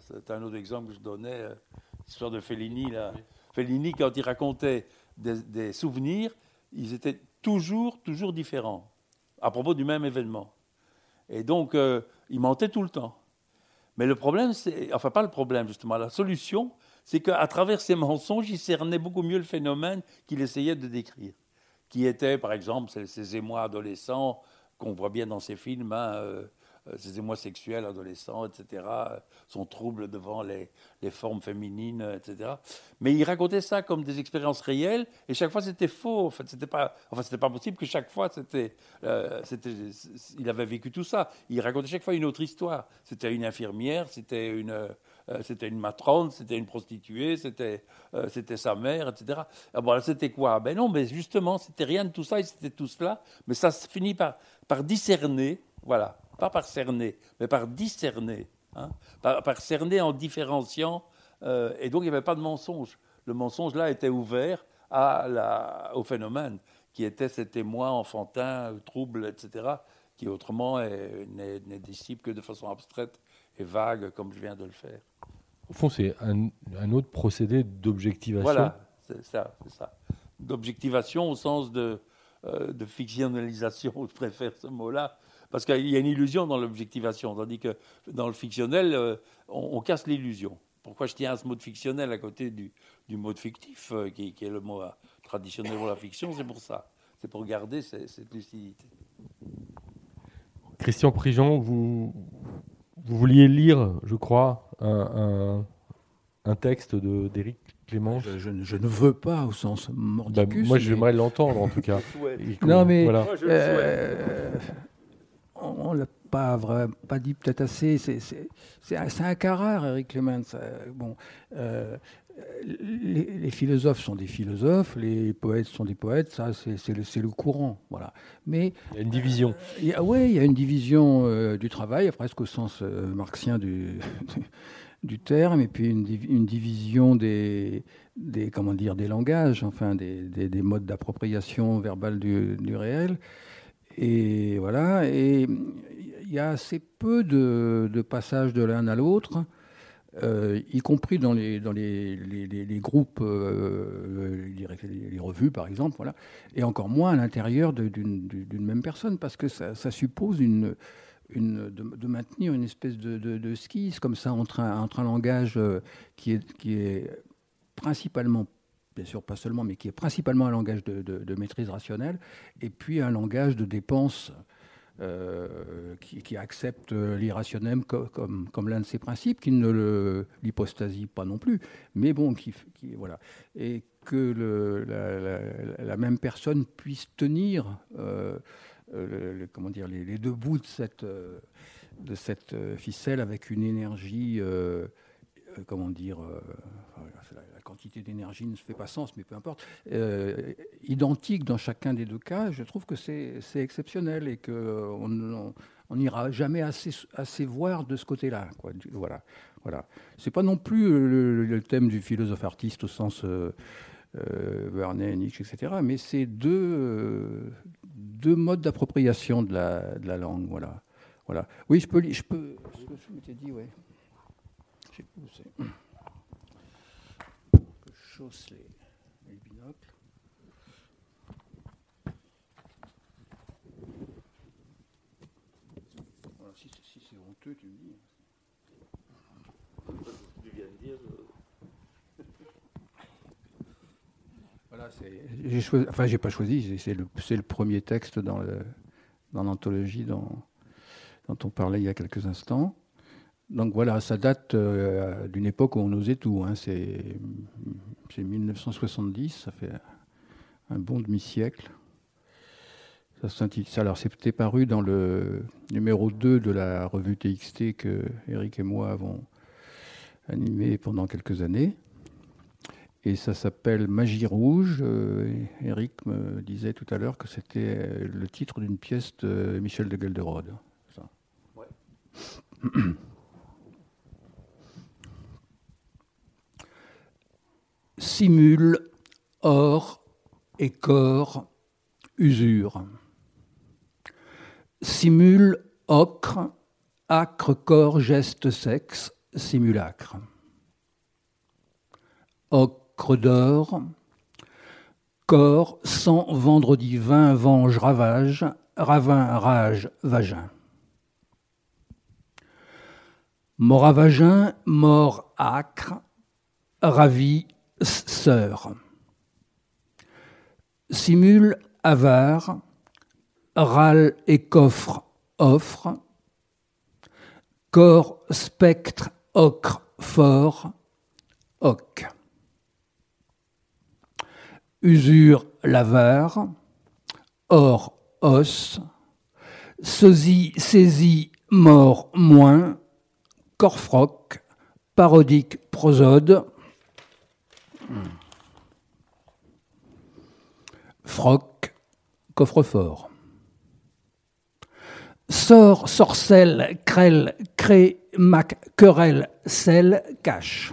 c'est un autre exemple que je donnais, l'histoire de Fellini. Fellini, quand il racontait des, des, souvenirs, ils étaient toujours, toujours différents à propos du même événement. Et donc, il mentait tout le temps. Mais le problème, c'est, enfin pas le problème justement, la solution, c'est qu'à travers ces mensonges, il cernait beaucoup mieux le phénomène qu'il essayait de décrire, qui était par exemple ces, émois adolescents qu'on voit bien dans ces films, hein, euh, ses euh, émois sexuels adolescents, etc., son trouble devant les, formes féminines, etc. Mais il racontait ça comme des expériences réelles, et chaque fois c'était faux. En fait, c'était pas, enfin, c'était pas possible que chaque fois c'était, euh, il avait vécu tout ça. Il racontait chaque fois une autre histoire. C'était une infirmière, c'était une, euh, c'était une matrone, c'était une prostituée, c'était, c'était sa mère, etc. Ah bon, c'était quoi? Ben non, mais justement, c'était rien de tout ça, c'était tout cela. Mais ça se finit par, par discerner, voilà, pas par cerner, mais par discerner, hein, par, cerner en différenciant. Euh, et donc il n'y avait pas de mensonge. Le mensonge là était ouvert à la, au phénomène qui était cet émoi enfantin, trouble, etc., qui autrement n'est disciple que de façon abstraite et vague, comme je viens de le faire. Au fond, c'est un, autre procédé d'objectivation. Voilà, c'est ça, c'est ça. D'objectivation au sens de, euh, de fictionnalisation, je préfère ce mot-là, parce qu'il y a une illusion dans l'objectivation, tandis que dans le fictionnel, euh, on, casse l'illusion. Pourquoi je tiens à ce mot de fictionnel à côté du, mot de fictif, euh, qui, est le mot traditionnel pour la fiction C'est pour ça. C'est pour garder cette, lucidité. Christian Prigent, vous, vous vouliez lire, je crois, un, texte d'Éric Clément je, ne veux pas au sens mordicus. Bah, moi, j'aimerais l'entendre, en tout cas. non, mais on ne l'a pas, pas dit peut-être assez. C'est un cas rare, Eric Clemens. Bon, euh, les, philosophes sont des philosophes, les poètes sont des poètes, ça c'est le, le, courant. Voilà. Mais, il y a une division. Euh, oui, il y a une division euh, du travail, presque au sens marxien du, du terme, et puis une, une division des, des, comment dire, des langages, enfin des, des, modes d'appropriation verbale du, du réel. Et voilà, et il y a assez peu de, passages de l'un à l'autre, euh, y compris dans les, dans les, les, groupes, euh, les, revues par exemple, voilà, et encore moins à l'intérieur d'une même personne, parce que ça, suppose une, une, de, maintenir une espèce de, de, skis comme ça entre un, entre un langage euh, qui est, qui est principalement bien sûr pas seulement, mais qui est principalement un langage de, maîtrise rationnelle, et puis un langage de dépense euh, qui, accepte l'irrationnel comme, l'un de ses principes, qui ne l'hypostasie pas non plus, mais bon, qui, voilà. Et que la, même personne puisse tenir euh, euh, comment dire, les, deux bouts de cette ficelle avec une énergie, comment dire, quantité d'énergie ne fait pas sens, mais peu importe, euh, identique dans chacun des deux cas, je trouve que c'est exceptionnel et qu'on on n'ira jamais assez, voir de ce côté-là. Voilà. Voilà. Ce n'est pas non plus le, thème du philosophe artiste au sens euh, euh Nietzsche, etc., mais c'est deux, euh, modes d'appropriation de la, la, langue. Voilà. Voilà. Oui, je peux. Je peux je m'étais dit, ouais sais plus où je chausse les, les binocles. Voilà, si, si c'est honteux, tu me dis. Tu viens de dire. Euh. Voilà, j'ai choisi, enfin, j'ai pas choisi, c'est le, le, premier texte dans l'anthologie dans dont, dont on parlait il y a quelques instants. Donc voilà, ça date euh, d'une époque où on osait tout. Hein. C'est 1970, ça fait un bon demi-siècle. Alors c'était paru dans le numéro 2 de la revue TXT que Eric et moi avons animé pendant quelques années. Et ça s'appelle Magie rouge. Eric euh, me disait tout à l'heure que c'était le titre d'une pièce de Michel de Gelderode. Simule, or et corps, usure. Simule, ocre, acre, corps, geste, sexe, simulacre. Ocre d'or, corps, sang, vendredi, vin, venge, ravage, ravin, rage, vagin. Moravagin, mort acre, ravi, sœur. Simule, avare, râle et coffre, offre. Corps, spectre, ocre, fort, oc. Usure, l'avare. Or, os. Sosie, saisie, mort, moins Corfroc, parodique prosode, Froc, coffre-fort. Sort, sorcelle, crêle, cré, mac, querelle, sel, cache.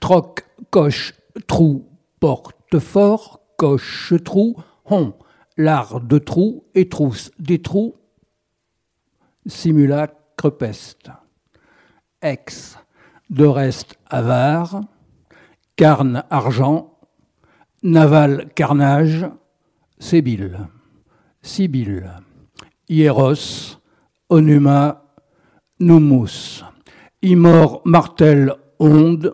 Troc, coche, trou, porte fort, coche, trou, hon, l'art de trou et trousse des trous, simulacre, crepeste. Ex, de reste avare, carne argent, naval carnage, sébile, sibylle, hieros, onuma, numus, immor martel onde,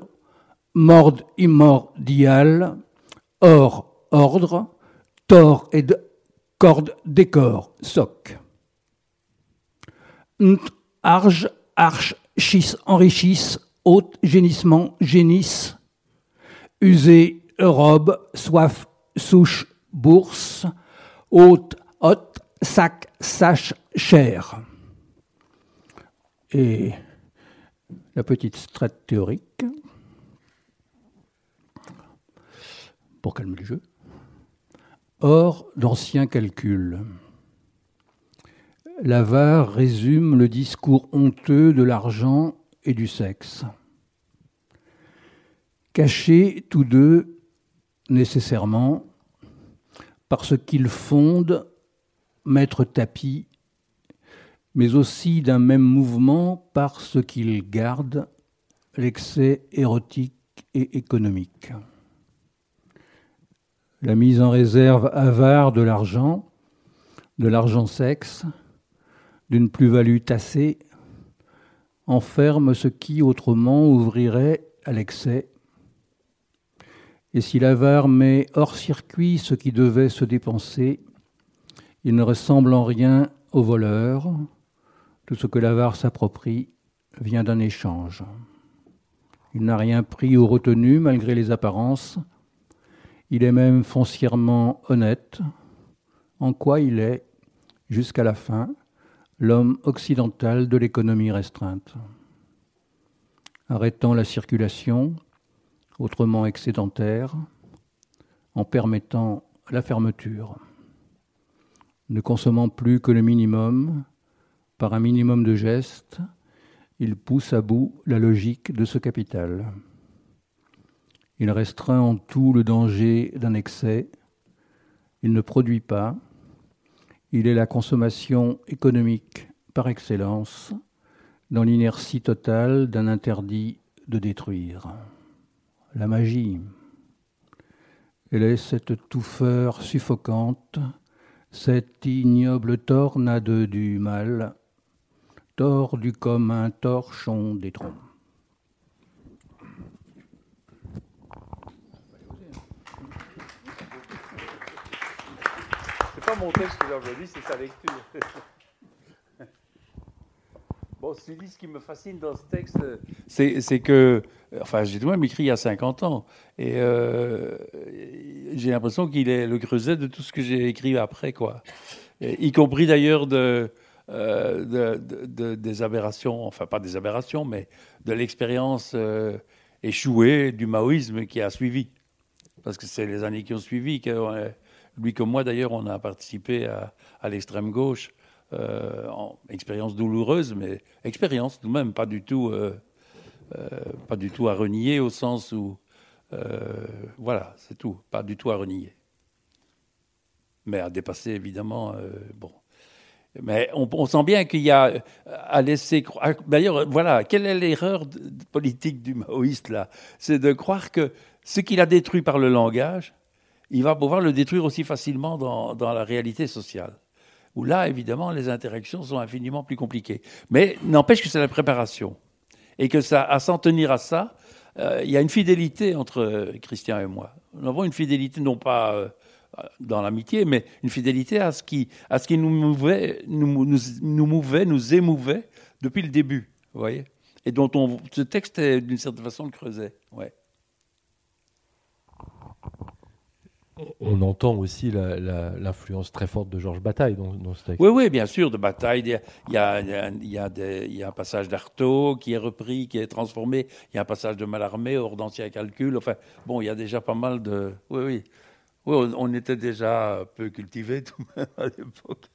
mord immordial, or ordre, tor et de, décor, soc. Arge, arche, schisse, enrichisse, haute, génissement, génisse, usé, robe, soif, souche, bourse, haute, haute, sac, sache, chair. Et la petite strate théorique, pour calmer le jeu. Or, d'anciens calculs. L'avare résume le discours honteux de l'argent et du sexe. Cachés tous deux nécessairement parce qu'ils fondent, mettre tapis, mais aussi d'un même mouvement parce qu'ils gardent l'excès érotique et économique. La mise en réserve avare de l'argent, de l'argent sexe, d'une plus-value tassée enferme ce qui autrement ouvrirait à l'excès. Et si l'avare met hors circuit ce qui devait se dépenser, il ne ressemble en rien au voleur. Tout ce que l'avare s'approprie vient d'un échange. Il n'a rien pris ou retenu malgré les apparences. Il est même foncièrement honnête, en quoi il est, jusqu'à la fin, l'homme occidental de l'économie restreinte. Arrêtant la circulation, autrement excédentaire, en permettant la fermeture, ne consommant plus que le minimum, par un minimum de gestes, il pousse à bout la logique de ce capital. Il restreint en tout le danger d'un excès, il ne produit pas, il est la consommation économique par excellence dans l'inertie totale d'un interdit de détruire. La magie. Elle est cette touffeur suffocante, cette ignoble tornade du mal, tordu comme un torchon des troncs. C'est pas mon texte c'est sa lecture. bon, ce qui me fascine dans ce texte, c'est que, enfin, j'ai moi-même écrit il y a 50 ans, et euh, j'ai l'impression qu'il est le creuset de tout ce que j'ai écrit après, quoi. y compris d'ailleurs de, euh, de, des aberrations, enfin pas des aberrations, mais de l'expérience euh, échouée du maoïsme qui a suivi. Parce que c'est les années qui ont suivi que lui comme moi d'ailleurs, on a participé à l'extrême gauche. Euh, en expérience douloureuse, mais expérience tout de même, pas du tout, du tout à renier au sens où, voilà, c'est tout, pas du tout à renier, mais à dépasser évidemment, bon. Mais on, sent bien qu'il y a euh, à laisser croire. D'ailleurs, voilà, quelle est l'erreur politique du maoïste là? C'est de croire que ce qu'il a détruit par le langage, il va pouvoir le détruire aussi facilement dans la réalité sociale. Où là, évidemment, les interactions sont infiniment plus compliquées. Mais n'empêche que c'est la préparation. Et que ça, à s'en tenir à ça, euh, il y a une fidélité entre euh, Christian et moi. Nous avons une fidélité non pas dans l'amitié, mais une fidélité à ce qui, à ce qui nous, mouvait, nous, nous, nous mouvait, nous émouvait depuis le début, voyez? Et dont on, ce texte, d'une certaine façon, le creusait. Ouais. On entend aussi l'influence très forte de Georges Bataille dans, ce texte. Oui, oui, bien sûr, de Bataille. Il y a, il y a, il y a, des, il y a un passage d'Artaud qui est repris, qui est transformé. Il y a un passage de Mallarmé, hors d'ancien calcul. Enfin, bon, il y a déjà pas mal de. Oui, oui. Oui, on, était déjà peu cultivés tout même à l'époque.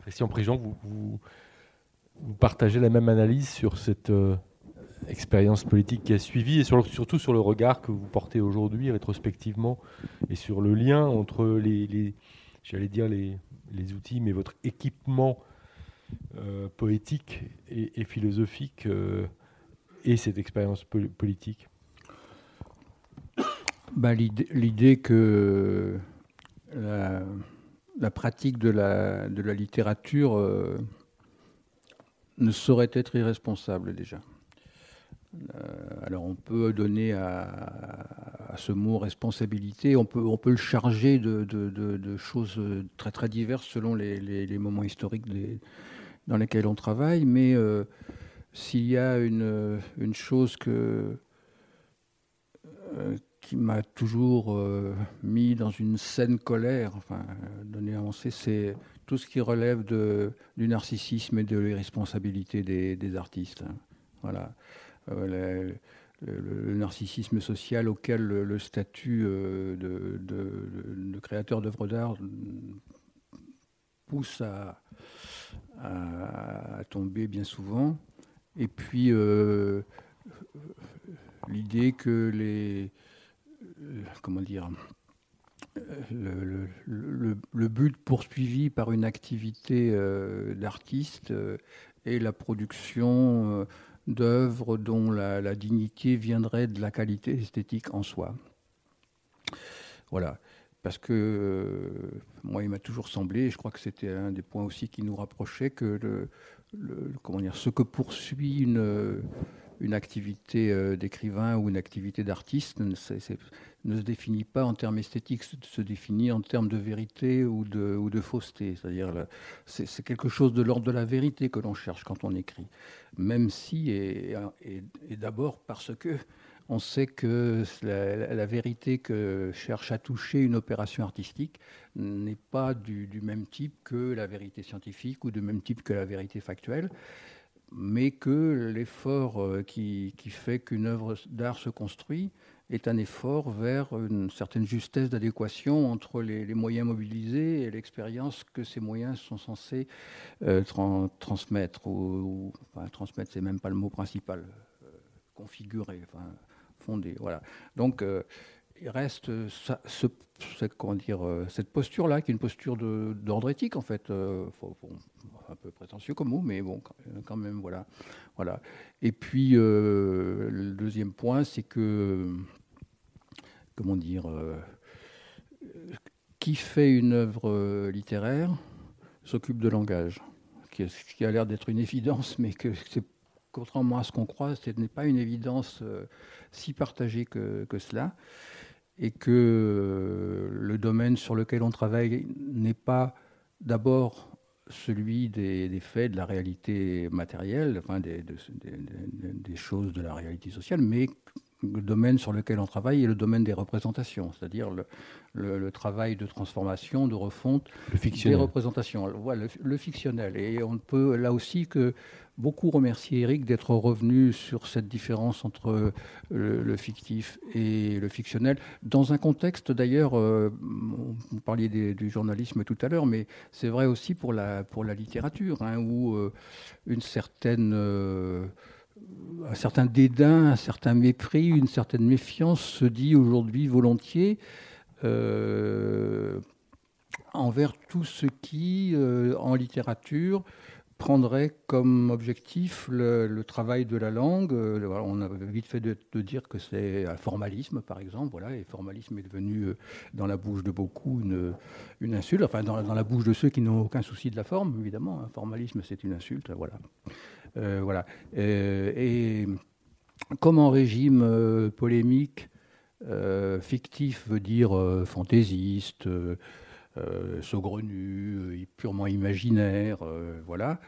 Christian Prigent, vous, vous, partagez la même analyse sur cette euh, expérience politique qui a suivi et surtout sur le regard que vous portez aujourd'hui rétrospectivement et sur le lien entre les, j'allais dire les, outils, mais votre équipement euh, poétique et, philosophique euh, et cette expérience politique? Bah, l'idée que la, pratique de la, de la littérature euh, ne saurait être irresponsable déjà. Euh, alors on peut donner à, ce mot responsabilité, on peut, le charger de, choses très très diverses selon les, moments historiques dans lesquels on travaille, mais euh, s'il y a une, chose que, qui m'a toujours euh, mis dans une saine colère, enfin, donné à c'est tout ce qui relève du narcissisme et de l'irresponsabilité des, artistes. Voilà. Euh, le, narcissisme social auquel le, statut euh, de, créateur d'œuvres d'art pousse à, tomber bien souvent. Et puis, l'idée que les comment dire, le, but poursuivi par une activité euh, d'artiste euh, est la production euh, d'œuvres dont la, dignité viendrait de la qualité esthétique en soi. Voilà. Parce que moi, il m'a toujours semblé, et je crois que c'était un des points aussi qui nous rapprochait, que le, comment dire, ce que poursuit une, une activité euh, d'écrivain ou une activité d'artiste ne se définit pas en termes esthétiques, se définit en termes de vérité ou de, ou de fausseté. C'est-à-dire, c'est quelque chose de l'ordre de la vérité que l'on cherche quand on écrit. Même si, et, d'abord parce que on sait que la, vérité que cherche à toucher une opération artistique n'est pas du, du, même type que la vérité scientifique ou du même type que la vérité factuelle mais que l'effort euh, qui, fait qu'une œuvre d'art se construit est un effort vers une certaine justesse d'adéquation entre les, moyens mobilisés et l'expérience que ces moyens sont censés euh, transmettre. Ou, enfin, transmettre, c'est même pas le mot principal. Euh, configurer, fonder. Voilà. Donc, il reste cette, comment dire, cette posture-là, qui est une posture d'ordre éthique, en fait. Un peu prétentieux comme mot, mais bon, quand même, voilà. voilà. Et puis, euh, le deuxième point, c'est que, comment dire, euh, qui fait une œuvre littéraire s'occupe de langage. qui, ce qui a l'air d'être une évidence, mais que c'est contrairement à ce qu'on croit, ce n'est pas une évidence si partagée que, que, cela, et que le domaine sur lequel on travaille n'est pas d'abord celui des, faits, de la réalité matérielle, enfin des, choses de la réalité sociale, mais le domaine sur lequel on travaille est le domaine des représentations, c'est-à-dire le, le, travail de transformation, de refonte des représentations. Voilà, le, fictionnel. Et on peut là aussi que beaucoup remercier Eric d'être revenu sur cette différence entre le, fictif et le fictionnel, dans un contexte d'ailleurs, euh, vous parliez du journalisme tout à l'heure, mais c'est vrai aussi pour la, pour la littérature, hein, où euh, une certaine... Euh, un certain dédain, un certain mépris, une certaine méfiance se dit aujourd'hui volontiers envers tout ce qui, en littérature, prendrait comme objectif le, travail de la langue. Euh, on a vite fait de, dire que c'est un formalisme, par exemple. Et formalisme est devenu, euh, dans la bouche de beaucoup, une, une insulte. Enfin, dans, la bouche de ceux qui n'ont aucun souci de la forme, évidemment. Un formalisme, c'est une insulte. Voilà. Euh, voilà. et comme en régime polémique, fictif veut dire fantaisiste, euh, saugrenu, euh, purement imaginaire, euh, voilà.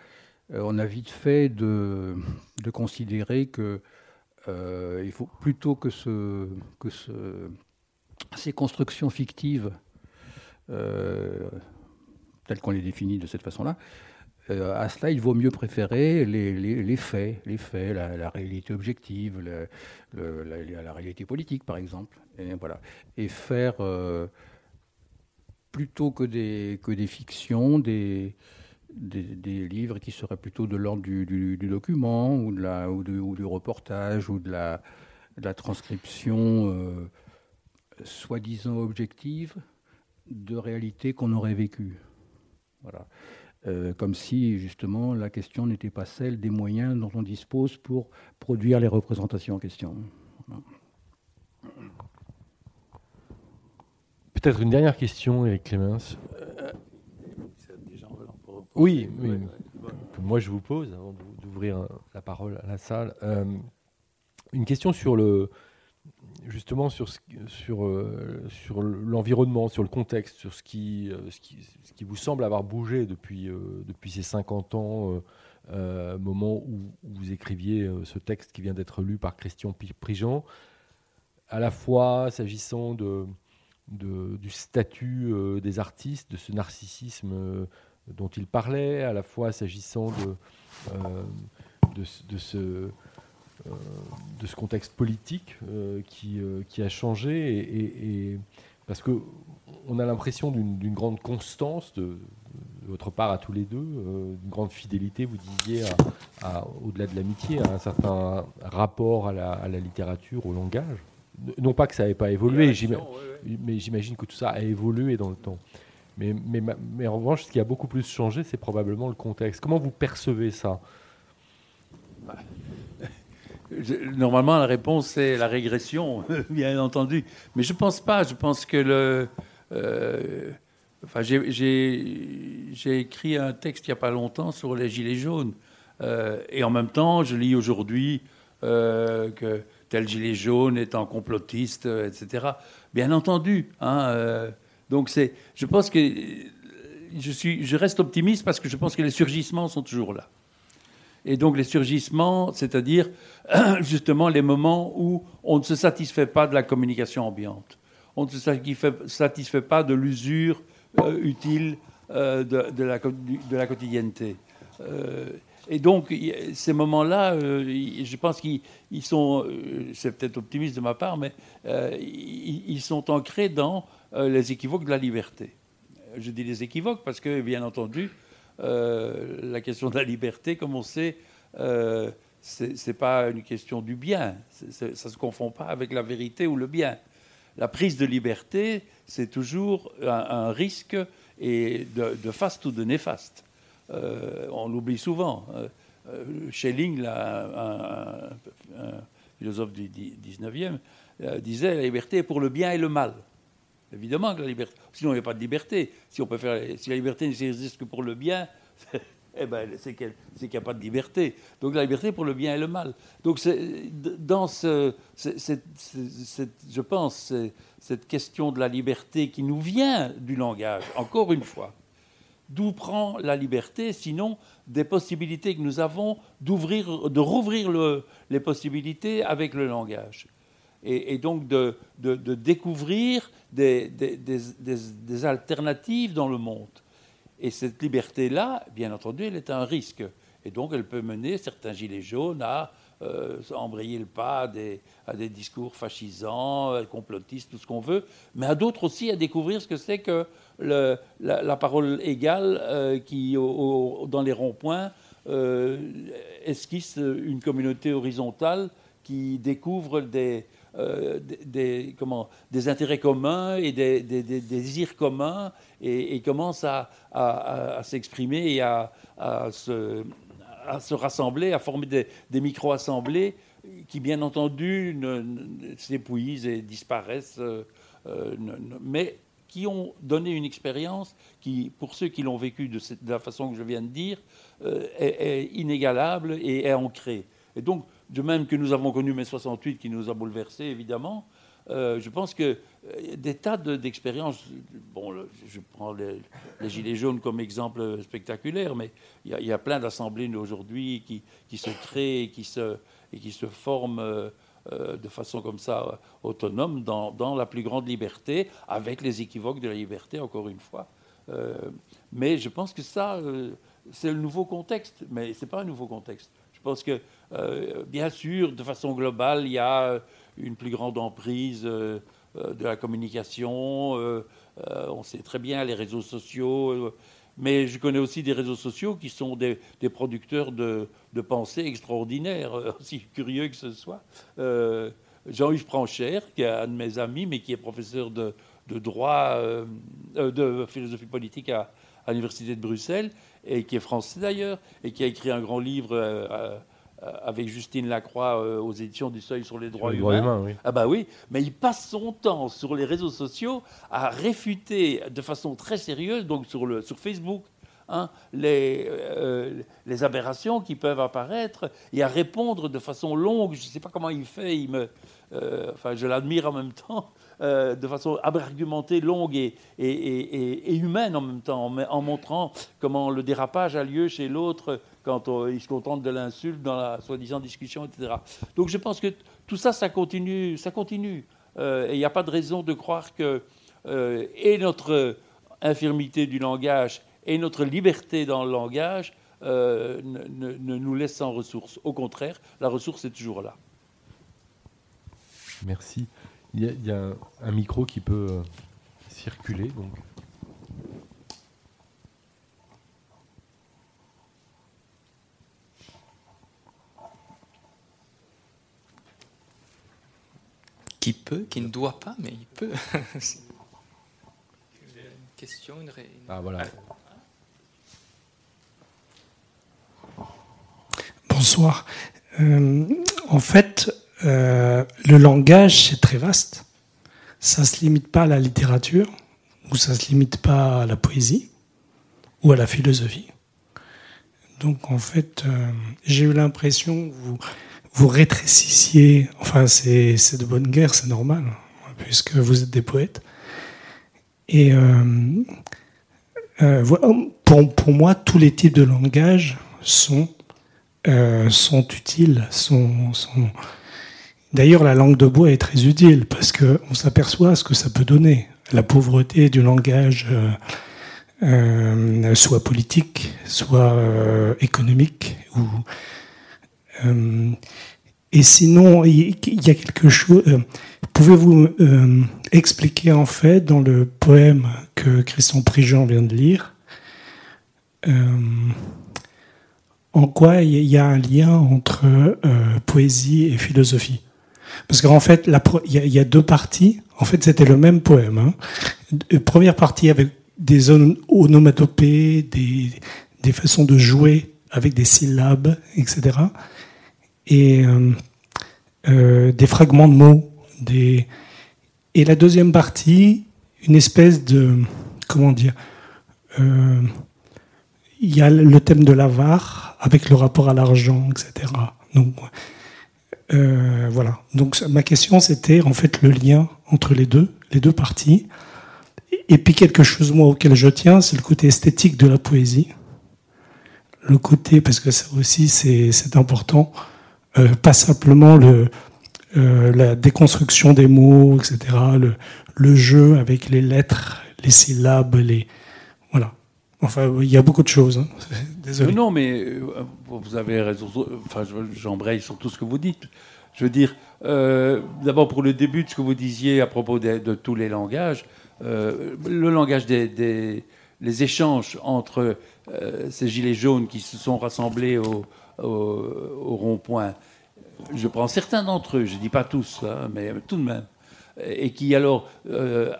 on a vite fait de, considérer que il faut plutôt que, ce, que ce, ces constructions fictives, telles qu'on les définit de cette façon-là, à cela, il vaut mieux préférer les, faits, les faits, la, réalité objective, la, réalité politique, par exemple, et, voilà, et faire plutôt que des, que des fictions, des, des, livres qui seraient plutôt de l'ordre du, document ou, de la, ou, du reportage ou de la, la transcription euh, soi-disant objective de réalités qu'on aurait vécues. Voilà. Euh, comme si justement la question n'était pas celle des moyens dont on dispose pour produire les représentations en question. Peut-être une dernière question, Eric Clémence. Oui, oui. moi je vous pose avant d'ouvrir la parole à la salle. Euh, une question sur le justement sur sur euh, sur l'environnement, sur le contexte, sur ce qui, euh, ce qui, ce qui vous semble avoir bougé depuis depuis ces 50 ans, moment où, vous écriviez ce texte qui vient d'être lu par Christian Prigent, à la fois s'agissant de du statut euh, des artistes, de ce narcissisme euh, dont il parlait, à la fois s'agissant de, euh, de, ce, de ce contexte politique qui, qui, a changé, et, parce qu'on a l'impression d'une grande constance de, votre part à tous les deux, d'une grande fidélité, vous disiez, au-delà de l'amitié, à un certain rapport à la, à la littérature, au langage. Non pas que ça n'avait pas évolué, mais j'imagine que tout ça a évolué dans le temps. Mais, mais, mais en revanche, ce qui a beaucoup plus changé, c'est probablement le contexte. Comment vous percevez ça? Bah, Normalement, la réponse c'est la régression, bien entendu. Mais je ne pense pas. Je pense que le. Euh, enfin, j'ai écrit un texte il n'y a pas longtemps sur les Gilets jaunes. Euh, et en même temps, je lis aujourd'hui euh, que tel gilet jaune étant complotiste, euh, etc. Bien entendu. Hein, donc c'est, je pense que je, suis, je reste optimiste parce que je pense que les surgissements sont toujours là. Et donc les surgissements, c'est-à-dire justement les moments où on ne se satisfait pas de la communication ambiante, on ne se satisfait pas de l'usure euh, utile de, la, de, quotidienneté. Et donc, ces moments-là, euh, je pense qu'ils sont, euh, c'est peut-être optimiste de ma part, mais euh, ils sont ancrés dans les équivoques de la liberté. Je dis les équivoques parce que, bien entendu, la question de la liberté, comme on sait, ce n'est pas une question du bien. ça ne se confond pas avec la vérité ou le bien. La prise de liberté, c'est toujours un, risque et de, faste ou de néfaste. Euh, on l'oublie souvent. Euh, euh, Schelling, un, philosophe du 19e, disait la liberté est pour le bien et le mal. Évidemment que la liberté. Sinon, il n'y a pas de liberté. Si, la liberté n'existe que pour le bien, eh ben, c'est qu'il n'y a pas de liberté. Donc la liberté pour le bien et le mal. Donc dans ce, cette question de la liberté qui nous vient du langage, encore une fois, d'où prend la liberté, sinon des possibilités que nous avons d'ouvrir, de rouvrir les possibilités avec le langage. Et, donc de, découvrir des, alternatives dans le monde. Et cette liberté-là, bien entendu, elle est un risque. Et donc, elle peut mener certains gilets jaunes à euh, embrayer le pas à des, discours fascisants, euh, complotistes, tout ce qu'on veut, mais à d'autres aussi à découvrir ce que c'est que la, parole égale euh, qui, dans les ronds-points, esquisse une communauté horizontale qui découvre des, euh, des, comment, des intérêts communs et des, désirs communs et, commence à, s'exprimer et à, se, rassembler, à former des, micro-assemblées qui, bien entendu, s'épuisent et disparaissent, euh, euh, mais qui ont donné une expérience qui, pour ceux qui l'ont vécu de, la façon que je viens de dire, est, est, inégalable et est ancrée. Et donc, de même que nous avons connu mai 68 qui nous a bouleversés, évidemment, euh, je pense que euh, des tas d'expériences, bon, je prends les, Gilets jaunes comme exemple spectaculaire, mais il y, a plein d'assemblées aujourd'hui qui, se créent et qui se, et qui se forment euh, de façon comme ça autonome dans, dans, la plus grande liberté, avec les équivoques de la liberté, encore une fois. mais je pense que ça, c'est le nouveau contexte, mais ce n'est pas un nouveau contexte. Je pense que euh, bien sûr, de façon globale, il y a une plus grande emprise euh, euh, de la communication. on sait très bien les réseaux sociaux. mais je connais aussi des réseaux sociaux qui sont des, producteurs de, pensées extraordinaires, aussi curieux que ce soit. Jean-Yves Pranchère, qui est un de mes amis, mais qui est professeur de, droit, de philosophie politique à, l'Université de Bruxelles, et qui est français d'ailleurs, et qui a écrit un grand livre euh, avec Justine Lacroix euh, aux éditions du Seuil sur les droits humains. Ah bah oui, mais il passe son temps sur les réseaux sociaux à réfuter de façon très sérieuse, donc sur, le, sur Facebook, hein, les, euh, les aberrations qui peuvent apparaître et à répondre de façon longue. Je ne sais pas comment il fait, il me, enfin je l'admire en même temps. De façon argumentée, longue et, et, et, humaine en même temps, en, montrant comment le dérapage a lieu chez l'autre quand ils se contentent de l'insulte dans la soi-disant discussion, etc. Donc je pense que tout ça, ça continue. Ça continue. Euh, et il n'y a pas de raison de croire que euh, et notre infirmité du langage et notre liberté dans le langage euh, ne, nous laissent sans ressources. Au contraire, la ressource est toujours là. Merci. Il y a, un, micro qui peut circuler. Donc. qui peut, qui ne doit pas, mais il peut. une question, une, réponse Ah voilà. Bonsoir. Euh, en fait, euh, le langage, c'est très vaste. Ça ne se limite pas à la littérature, ou ça ne se limite pas à la poésie, ou à la philosophie. Donc, en fait, euh, j'ai eu l'impression que vous, rétrécissiez, enfin c'est de bonne guerre, c'est normal, puisque vous êtes des poètes. Et euh, pour, pour, moi, tous les types de langage sont, sont utiles. Sont... D'ailleurs, la langue de bois est très utile parce qu'on s'aperçoit ce que ça peut donner. La pauvreté du langage, soit politique, soit économique, ou euh, et sinon, il y a quelque chose. Euh, pouvez-vous euh, expliquer en fait dans le poème que Christian Prigent vient de lire en quoi il y a un lien entre poésie et philosophie? Parce qu'en fait, il y, a deux parties. En fait, c'était le même poème. Hein. Première partie avec des onomatopées, des, façons de jouer avec des syllabes, etc et euh, euh, des fragments de mots. Et la deuxième partie, une espèce de. Comment dire euh, il y a le thème de l'avare avec le rapport à l'argent, etc. Donc euh, voilà. Donc ma question c'était en fait le lien entre les deux, les deux parties. Et puis quelque chose moi auquel je tiens, c'est le côté esthétique de la poésie. Le côté parce que ça aussi c'est important, euh, pas simplement le euh, la déconstruction des mots, etc. Le, jeu avec les lettres, les syllabes, les. Enfin, il y a beaucoup de choses. Hein. Désolé. Non, mais euh, vous avez raison. Enfin, j'embraye sur tout ce que vous dites. Je veux dire, euh, d'abord pour le début de ce que vous disiez à propos de, tous les langages, euh, le langage des, les échanges entre ces gilets jaunes qui se sont rassemblés au, au, rond-point. Je prends certains d'entre eux, je ne dis pas tous, hein, mais tout de même, et qui alors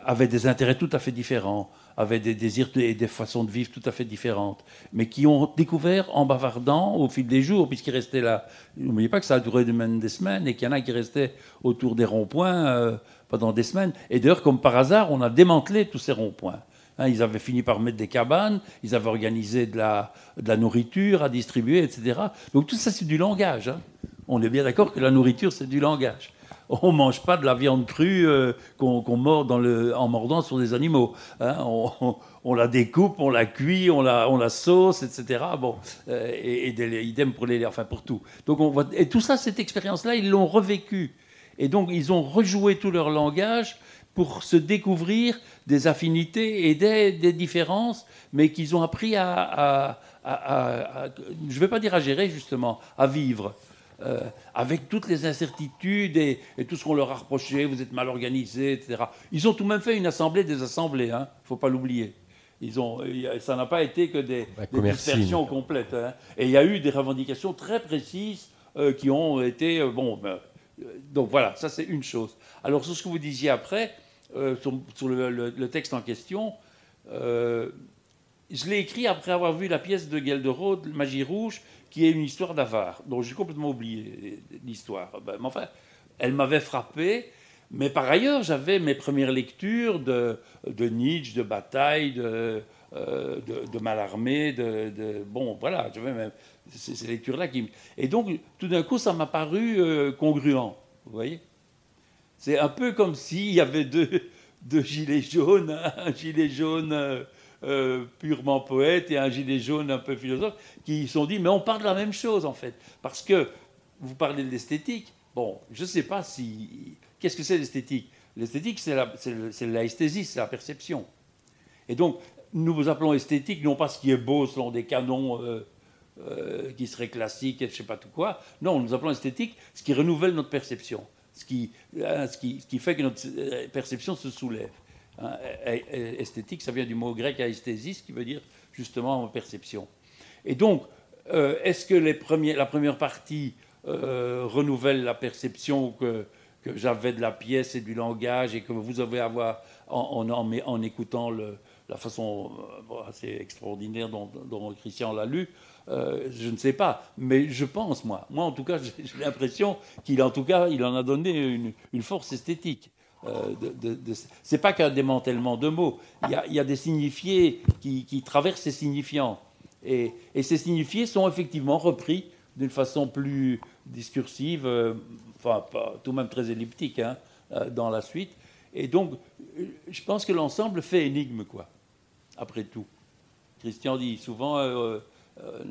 avaient des intérêts tout à fait différents avaient des désirs et des façons de vivre tout à fait différentes, mais qui ont découvert en bavardant au fil des jours, puisqu'ils restaient là. N'oubliez pas que ça a duré des semaines et qu'il y en a qui restaient autour des ronds-points euh, pendant des semaines. Et d'ailleurs, comme par hasard, on a démantelé tous ces ronds-points. Hein, ils avaient fini par mettre des cabanes, ils avaient organisé de la, nourriture à distribuer, etc. Donc tout ça, c'est du langage. Hein. On est bien d'accord que la nourriture, c'est du langage on mange pas de la viande crue euh, qu'on mord dans en mordant sur des animaux. Hein. On, la découpe, on la cuit, on la, sauce, etc. Bon, euh, et, idem pour les, enfin pour tout. Donc on voit, et tout ça, cette expérience-là, ils l'ont revécu. Et donc ils ont rejoué tout leur langage pour se découvrir des affinités et des, différences, mais qu'ils ont appris à, je ne vais pas dire à gérer justement, à vivre. Euh, avec toutes les incertitudes et, tout ce qu'on leur a reproché, vous êtes mal organisés, etc. Ils ont tout de même fait une assemblée des assemblées, il hein, ne faut pas l'oublier. Ils ont, ça n'a pas été que des, dispersions complètes. Hein. Et il y a eu des revendications très précises euh, qui ont été... Euh, bon, ben, donc voilà, ça c'est une chose. Alors sur ce que vous disiez après, sur, le, texte en question, je l'ai écrit après avoir vu la pièce de Gelderode, Magie Rouge, qui est une histoire d'avare, dont j'ai complètement oublié l'histoire. Ben, mais enfin, elle m'avait frappé. Mais par ailleurs, j'avais mes premières lectures de, Nietzsche, de Bataille, de, euh, de, Mallarmé, Bon, voilà, j'avais même ces, lectures-là qui. Et donc, tout d'un coup, ça m'a paru euh, congruent. Vous voyez C'est un peu comme s'il y avait deux, deux gilets jaunes, un gilet jaune. Euh, purement poète et un gilet jaune un peu philosophe, qui se sont dit, mais on parle de la même chose en fait. Parce que vous parlez de l'esthétique, bon, je ne sais pas si... Qu'est-ce que c'est l'esthétique? L'esthétique, c'est l'esthésie, c'est la perception. Et donc, nous vous appelons esthétique, non pas ce qui est beau selon des canons euh, euh, qui seraient classiques et je ne sais pas tout quoi. Non, nous appelons esthétique ce qui renouvelle notre perception, ce qui, ce qui fait que notre perception se soulève. Hein, esthétique, ça vient du mot grec aesthésis, qui veut dire justement perception. Et donc, euh, est-ce que la première partie euh, renouvelle la perception que, j'avais de la pièce et du langage et que vous avez avoir en, en, écoutant la façon euh, assez extraordinaire dont, Christian l'a lu, je ne sais pas, mais je pense, moi. Moi, en tout cas, j'ai l'impression qu'il en en a donné une force esthétique. Euh, c'est pas qu'un démantèlement de mots. Il y a, des signifiés qui, traversent ces signifiants. Et, ces signifiés sont effectivement repris d'une façon plus discursive, euh, enfin, tout de même très elliptique, hein, euh, dans la suite. Et donc, je pense que l'ensemble fait énigme, quoi, après tout. Christian dit souvent,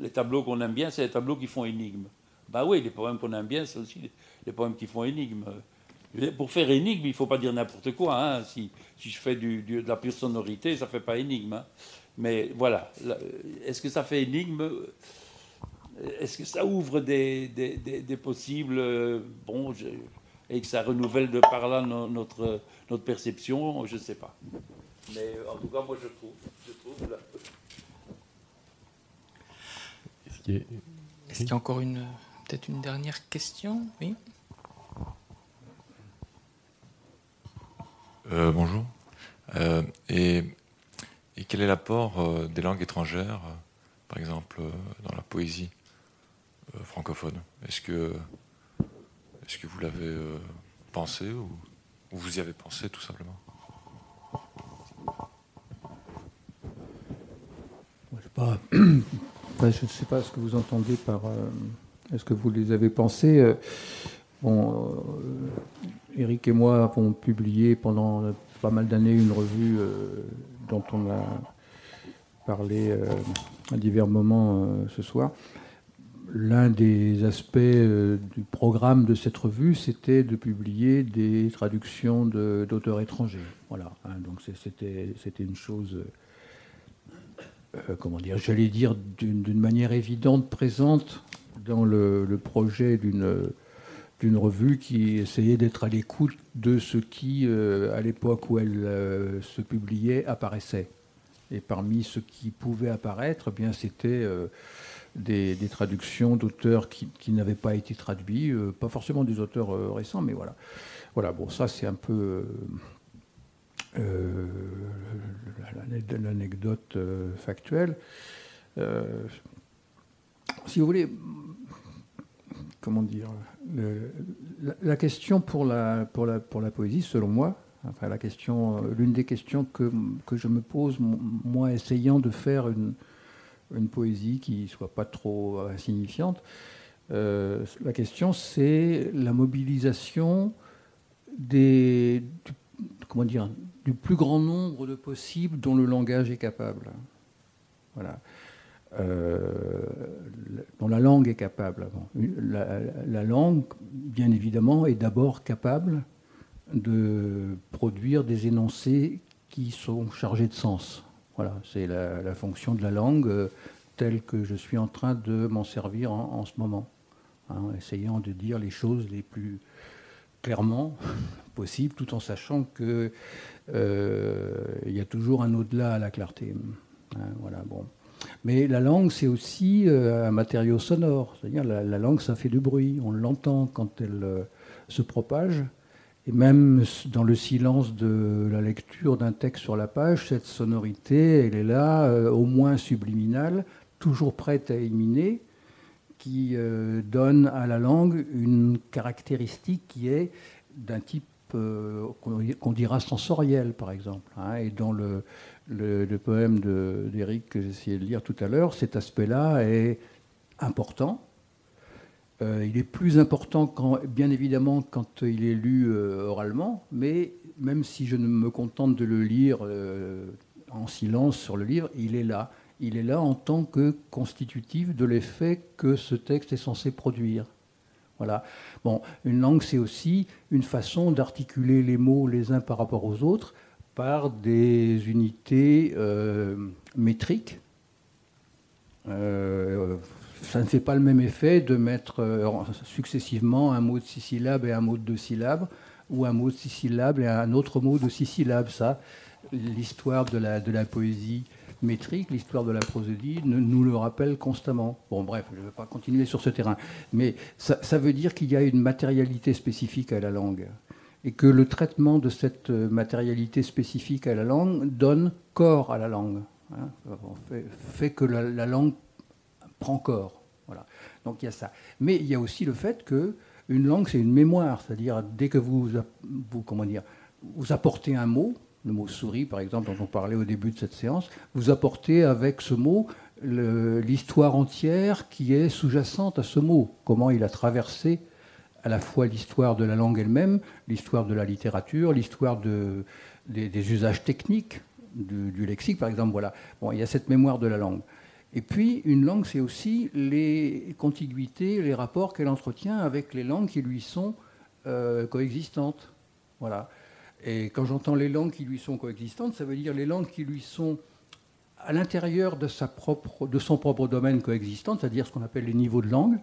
les tableaux qu'on aime bien, c'est les tableaux qui font énigme. Ben oui, les poèmes qu'on aime bien, c'est aussi les poèmes qui font énigme. Pour faire énigme, il ne faut pas dire n'importe quoi. Hein. Si, je fais de la pure sonorité, ça ne fait pas énigme. Hein. Mais voilà, est-ce que ça fait énigme? Est-ce que ça ouvre des, possibles Bon, et que ça renouvelle de par là notre, notre perception? Je ne sais pas. Mais en tout cas, moi, je trouve. Je trouve Est-ce qu'il y a encore une, peut-être une dernière question? Oui Euh, bonjour. Euh, et, quel est l'apport euh, des langues étrangères, par exemple, dans la poésie francophone? Est-ce que, vous l'avez pensé ou, vous y avez pensé tout simplement? Je ne sais pas ce que vous entendez par. Est-ce que vous les avez pensés Eric et moi avons publié pendant pas mal d'années une revue dont on a parlé à divers moments ce soir l'un des aspects euh, du programme de cette revue, c'était de publier des traductions d'auteurs étrangers. Voilà. Hein, donc c'était une chose, euh, euh, comment dire, j'allais dire d'une manière évidente présente dans le, projet d'une revue qui essayait d'être à l'écoute de ce qui, à l'époque où elle se publiait, apparaissait. Et parmi ce qui pouvait apparaître, eh bien c'était des, traductions d'auteurs qui, n'avaient pas été traduits, euh, pas forcément des auteurs euh, récents, mais voilà. Voilà, bon, ça c'est un peu euh, l'anecdote factuelle. si vous voulez, comment dire, la, question pour la, poésie, selon moi, enfin la question, l'une des questions que, que, je me pose, moi essayant de faire une, poésie qui soit pas trop insignifiante. Euh, la question, c'est la mobilisation des, du, comment dire, du plus grand nombre de possibles dont le langage est capable. Voilà. Euh, dont la langue est capable. La, la, langue, bien évidemment, est d'abord capable de produire des énoncés qui sont chargés de sens. Voilà, c'est la, fonction de la langue euh, telle que je suis en train de m'en servir en, ce moment, hein, essayant de dire les choses les plus clairement possible, tout en sachant qu'il euh, y a toujours un au-delà à la clarté. Hein, voilà, bon. Mais la langue, c'est aussi euh, un matériau sonore. C'est-à-dire, la, la, langue, ça fait du bruit. On l'entend quand elle se propage. Et même dans le silence de la lecture d'un texte sur la page, cette sonorité, elle est là, euh, au moins subliminale, toujours prête à éliminer, qui euh, donne à la langue une caractéristique qui est d'un type euh, qu'on dira sensoriel, par exemple. Hein. et dans le, le, poème d'Éric que j'essayais de lire tout à l'heure, cet aspect-là est important euh, il est plus important, bien évidemment, quand il est lu euh, oralement, mais même si je ne me contente de le lire euh, en silence sur le livre, il est là. Il est là en tant que constitutif de l'effet que ce texte est censé produire. Voilà. Bon, une langue, c'est aussi une façon d'articuler les mots les uns par rapport aux autres par des unités métriques ça ne fait pas le même effet de mettre euh, successivement un mot de six syllabes et un mot de deux syllabes, ou un mot de six syllabes et un autre mot de six syllabes. Ça, l'histoire de la, de la poésie métrique, l'histoire de la prosodie nous le rappelle constamment. Bon, bref, je ne vais pas continuer sur ce terrain. Mais ça veut dire qu'il y a une matérialité spécifique à la langue. Et que le traitement de cette matérialité spécifique à la langue donne corps à la langue. Hein, fait, que la, la langue prend corps. Voilà. Donc il y a ça. Mais il y a aussi le fait que une langue, c'est une mémoire. C'est-à-dire, dès que vous, vous, comment dire, vous apportez un mot, le mot souris par exemple, dont on parlait au début de cette séance, vous apportez avec ce mot l'histoire entière qui est sous-jacente à ce mot, comment il a traversé à la fois l'histoire de la langue elle-même, l'histoire de la littérature, l'histoire de, des, usages techniques du, lexique, par exemple. Voilà. Bon, il y a cette mémoire de la langue. Et puis, une langue, c'est aussi les contiguités, les rapports qu'elle entretient avec les langues qui lui sont euh, coexistantes. Voilà. Et quand j'entends les langues qui lui sont coexistantes, ça veut dire les langues qui lui sont à l'intérieur de son propre domaine coexistant, c'est-à-dire ce qu'on appelle les niveaux de langue.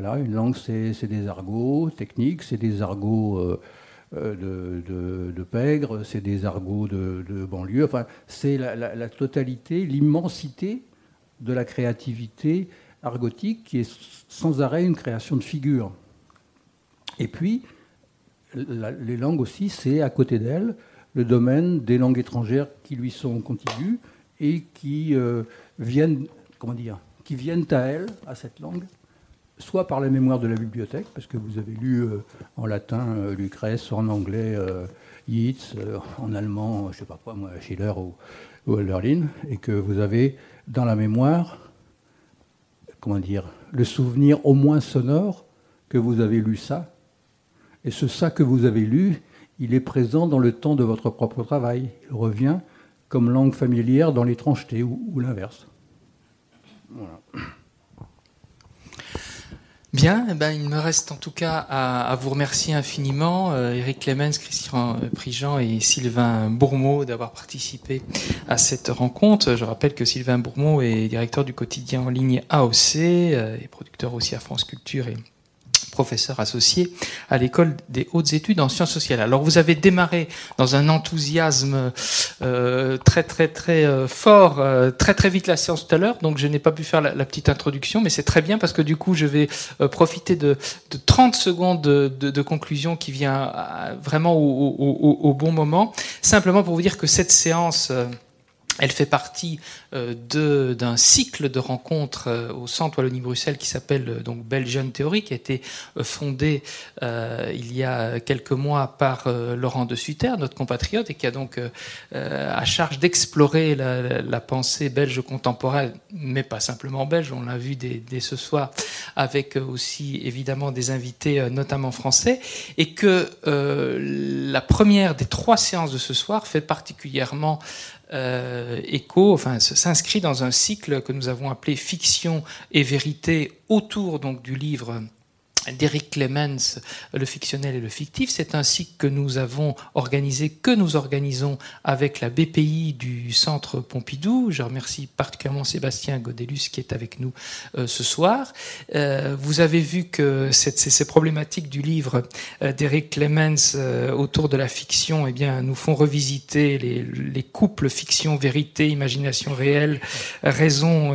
Voilà, une langue, c'est des argots techniques, c'est des argots euh, euh, de, pègre, c'est des argots de, banlieue. Enfin, c'est la, totalité, l'immensité de la créativité argotique qui est sans arrêt une création de figures. Et puis, les langues aussi, c'est à côté d'elles le domaine des langues étrangères qui lui sont contiguës et qui euh, viennent, comment dire, qui viennent à elle, à cette langue, soit par les mémoires de la bibliothèque, parce que vous avez lu euh, en latin euh, Lucrèce, en anglais euh, Yeats, en allemand, je ne sais pas quoi, moi, Schiller ou, ou et que vous avez dans la mémoire, comment dire, le souvenir au moins sonore que vous avez lu ça. Et ce ça que vous avez lu, il est présent dans le temps de votre propre travail. Il revient comme langue familière dans l'étrangeté ou, ou l'inverse. Voilà. Bien, eh ben, il me reste en tout cas à, vous remercier infiniment, euh, Eric Clemens, Christian Prigent et Sylvain Bourmeau d'avoir participé à cette rencontre. Je rappelle que Sylvain Bourmeau est directeur du quotidien en ligne AOC euh, et producteur aussi à France Culture et professeur associé à l'école des hautes études en sciences sociales. Alors vous avez démarré dans un enthousiasme euh, très très très euh, fort, euh, très très vite la séance tout à l'heure, donc je n'ai pas pu faire la, petite introduction, mais c'est très bien parce que du coup je vais profiter de, de, 30 secondes de, conclusion qui vient vraiment au, bon moment, simplement pour vous dire que cette séance elle fait partie d'un cycle de rencontres euh, au Centre Wallonie-Bruxelles qui s'appelle euh, donc Belgian Theory, qui a été fondé il y a quelques mois par Laurent de Sutter, notre compatriote, et qui a donc à charge d'explorer la, pensée belge contemporaine, mais pas simplement belge, on l'a vu dès, ce soir, avec aussi évidemment des invités, notamment français, et que la première des trois séances de ce soir fait particulièrement euh, écho, s'inscrit dans un cycle que nous avons appelé fiction et vérité autour donc du livre d'Eric Clemens, le fictionnel et le fictif. C'est ainsi que nous avons organisé, que nous organisons avec la BPI du Centre Pompidou. Je remercie particulièrement Sébastien Godelus qui est avec nous euh, ce soir. Euh, vous avez vu que ces, problématiques du livre euh, d'Eric Clemens autour de la fiction eh bien, nous font revisiter les, les couples fiction, vérité, imagination réelle, raison,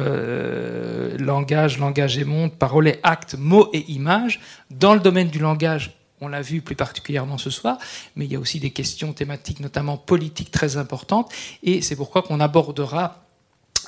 langage, langage et monde, parole et acte, mots et images dans le domaine du langage, on l'a vu plus particulièrement ce soir, mais il y a aussi des questions thématiques, notamment politiques, très importantes, et c'est pourquoi qu'on abordera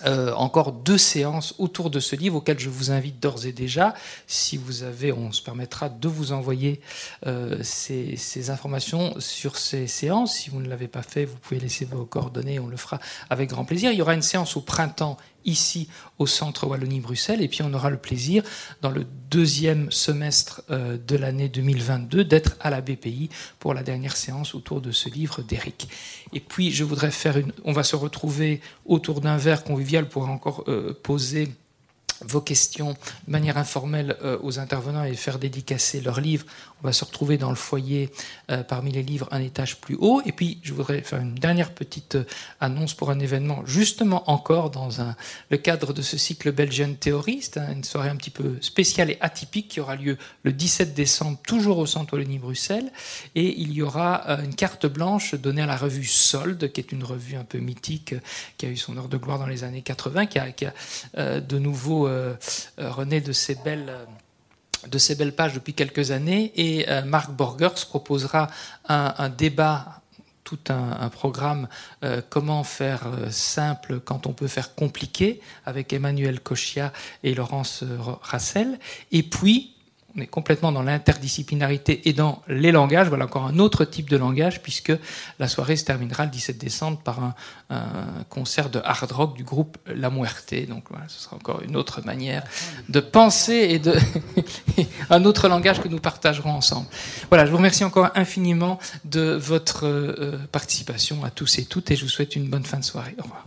euh, encore deux séances autour de ce livre auquel je vous invite d'ores et déjà. Si vous avez, on se permettra de vous envoyer euh, ces, ces, informations sur ces séances. Si vous ne l'avez pas fait, vous pouvez laisser vos coordonnées, on le fera avec grand plaisir. Il y aura une séance au printemps ici au centre Wallonie-Bruxelles. Et puis on aura le plaisir, dans le deuxième semestre euh, de l'année 2022, d'être à la BPI pour la dernière séance autour de ce livre d'Éric. Et puis je voudrais faire une... On va se retrouver autour d'un verre convivial pour encore euh, poser vos questions de manière informelle euh, aux intervenants et faire dédicacer leurs livres. On va se retrouver dans le foyer euh, parmi les livres un étage plus haut. Et puis, je voudrais faire une dernière petite euh, annonce pour un événement, justement encore dans le cadre de ce cycle Belgian Théoriste, hein, une soirée un petit peu spéciale et atypique qui aura lieu le 17 décembre, toujours au Centre Wallonie Bruxelles. Et il y aura une carte blanche donnée à la revue Solde, qui est une revue un peu mythique, qui a eu son heure de gloire dans les années 80, qui a, qui a de nouveau euh, euh, René de ces belles euh, de ces belles pages depuis quelques années et Marc Borgers proposera un, débat tout un, programme comment faire simple quand on peut faire compliqué avec Emmanuel Cochia et Laurence Rassel. Et puis on est complètement dans l'interdisciplinarité et dans les langages. Voilà encore un autre type de langage, puisque la soirée se terminera le 17 décembre par un, concert de hard rock du groupe La Muerte. Donc voilà, ce sera encore une autre manière de penser et de un autre langage que nous partagerons ensemble. Voilà, je vous remercie encore infiniment de votre euh, participation à tous et toutes, et je vous souhaite une bonne fin de soirée. Au revoir.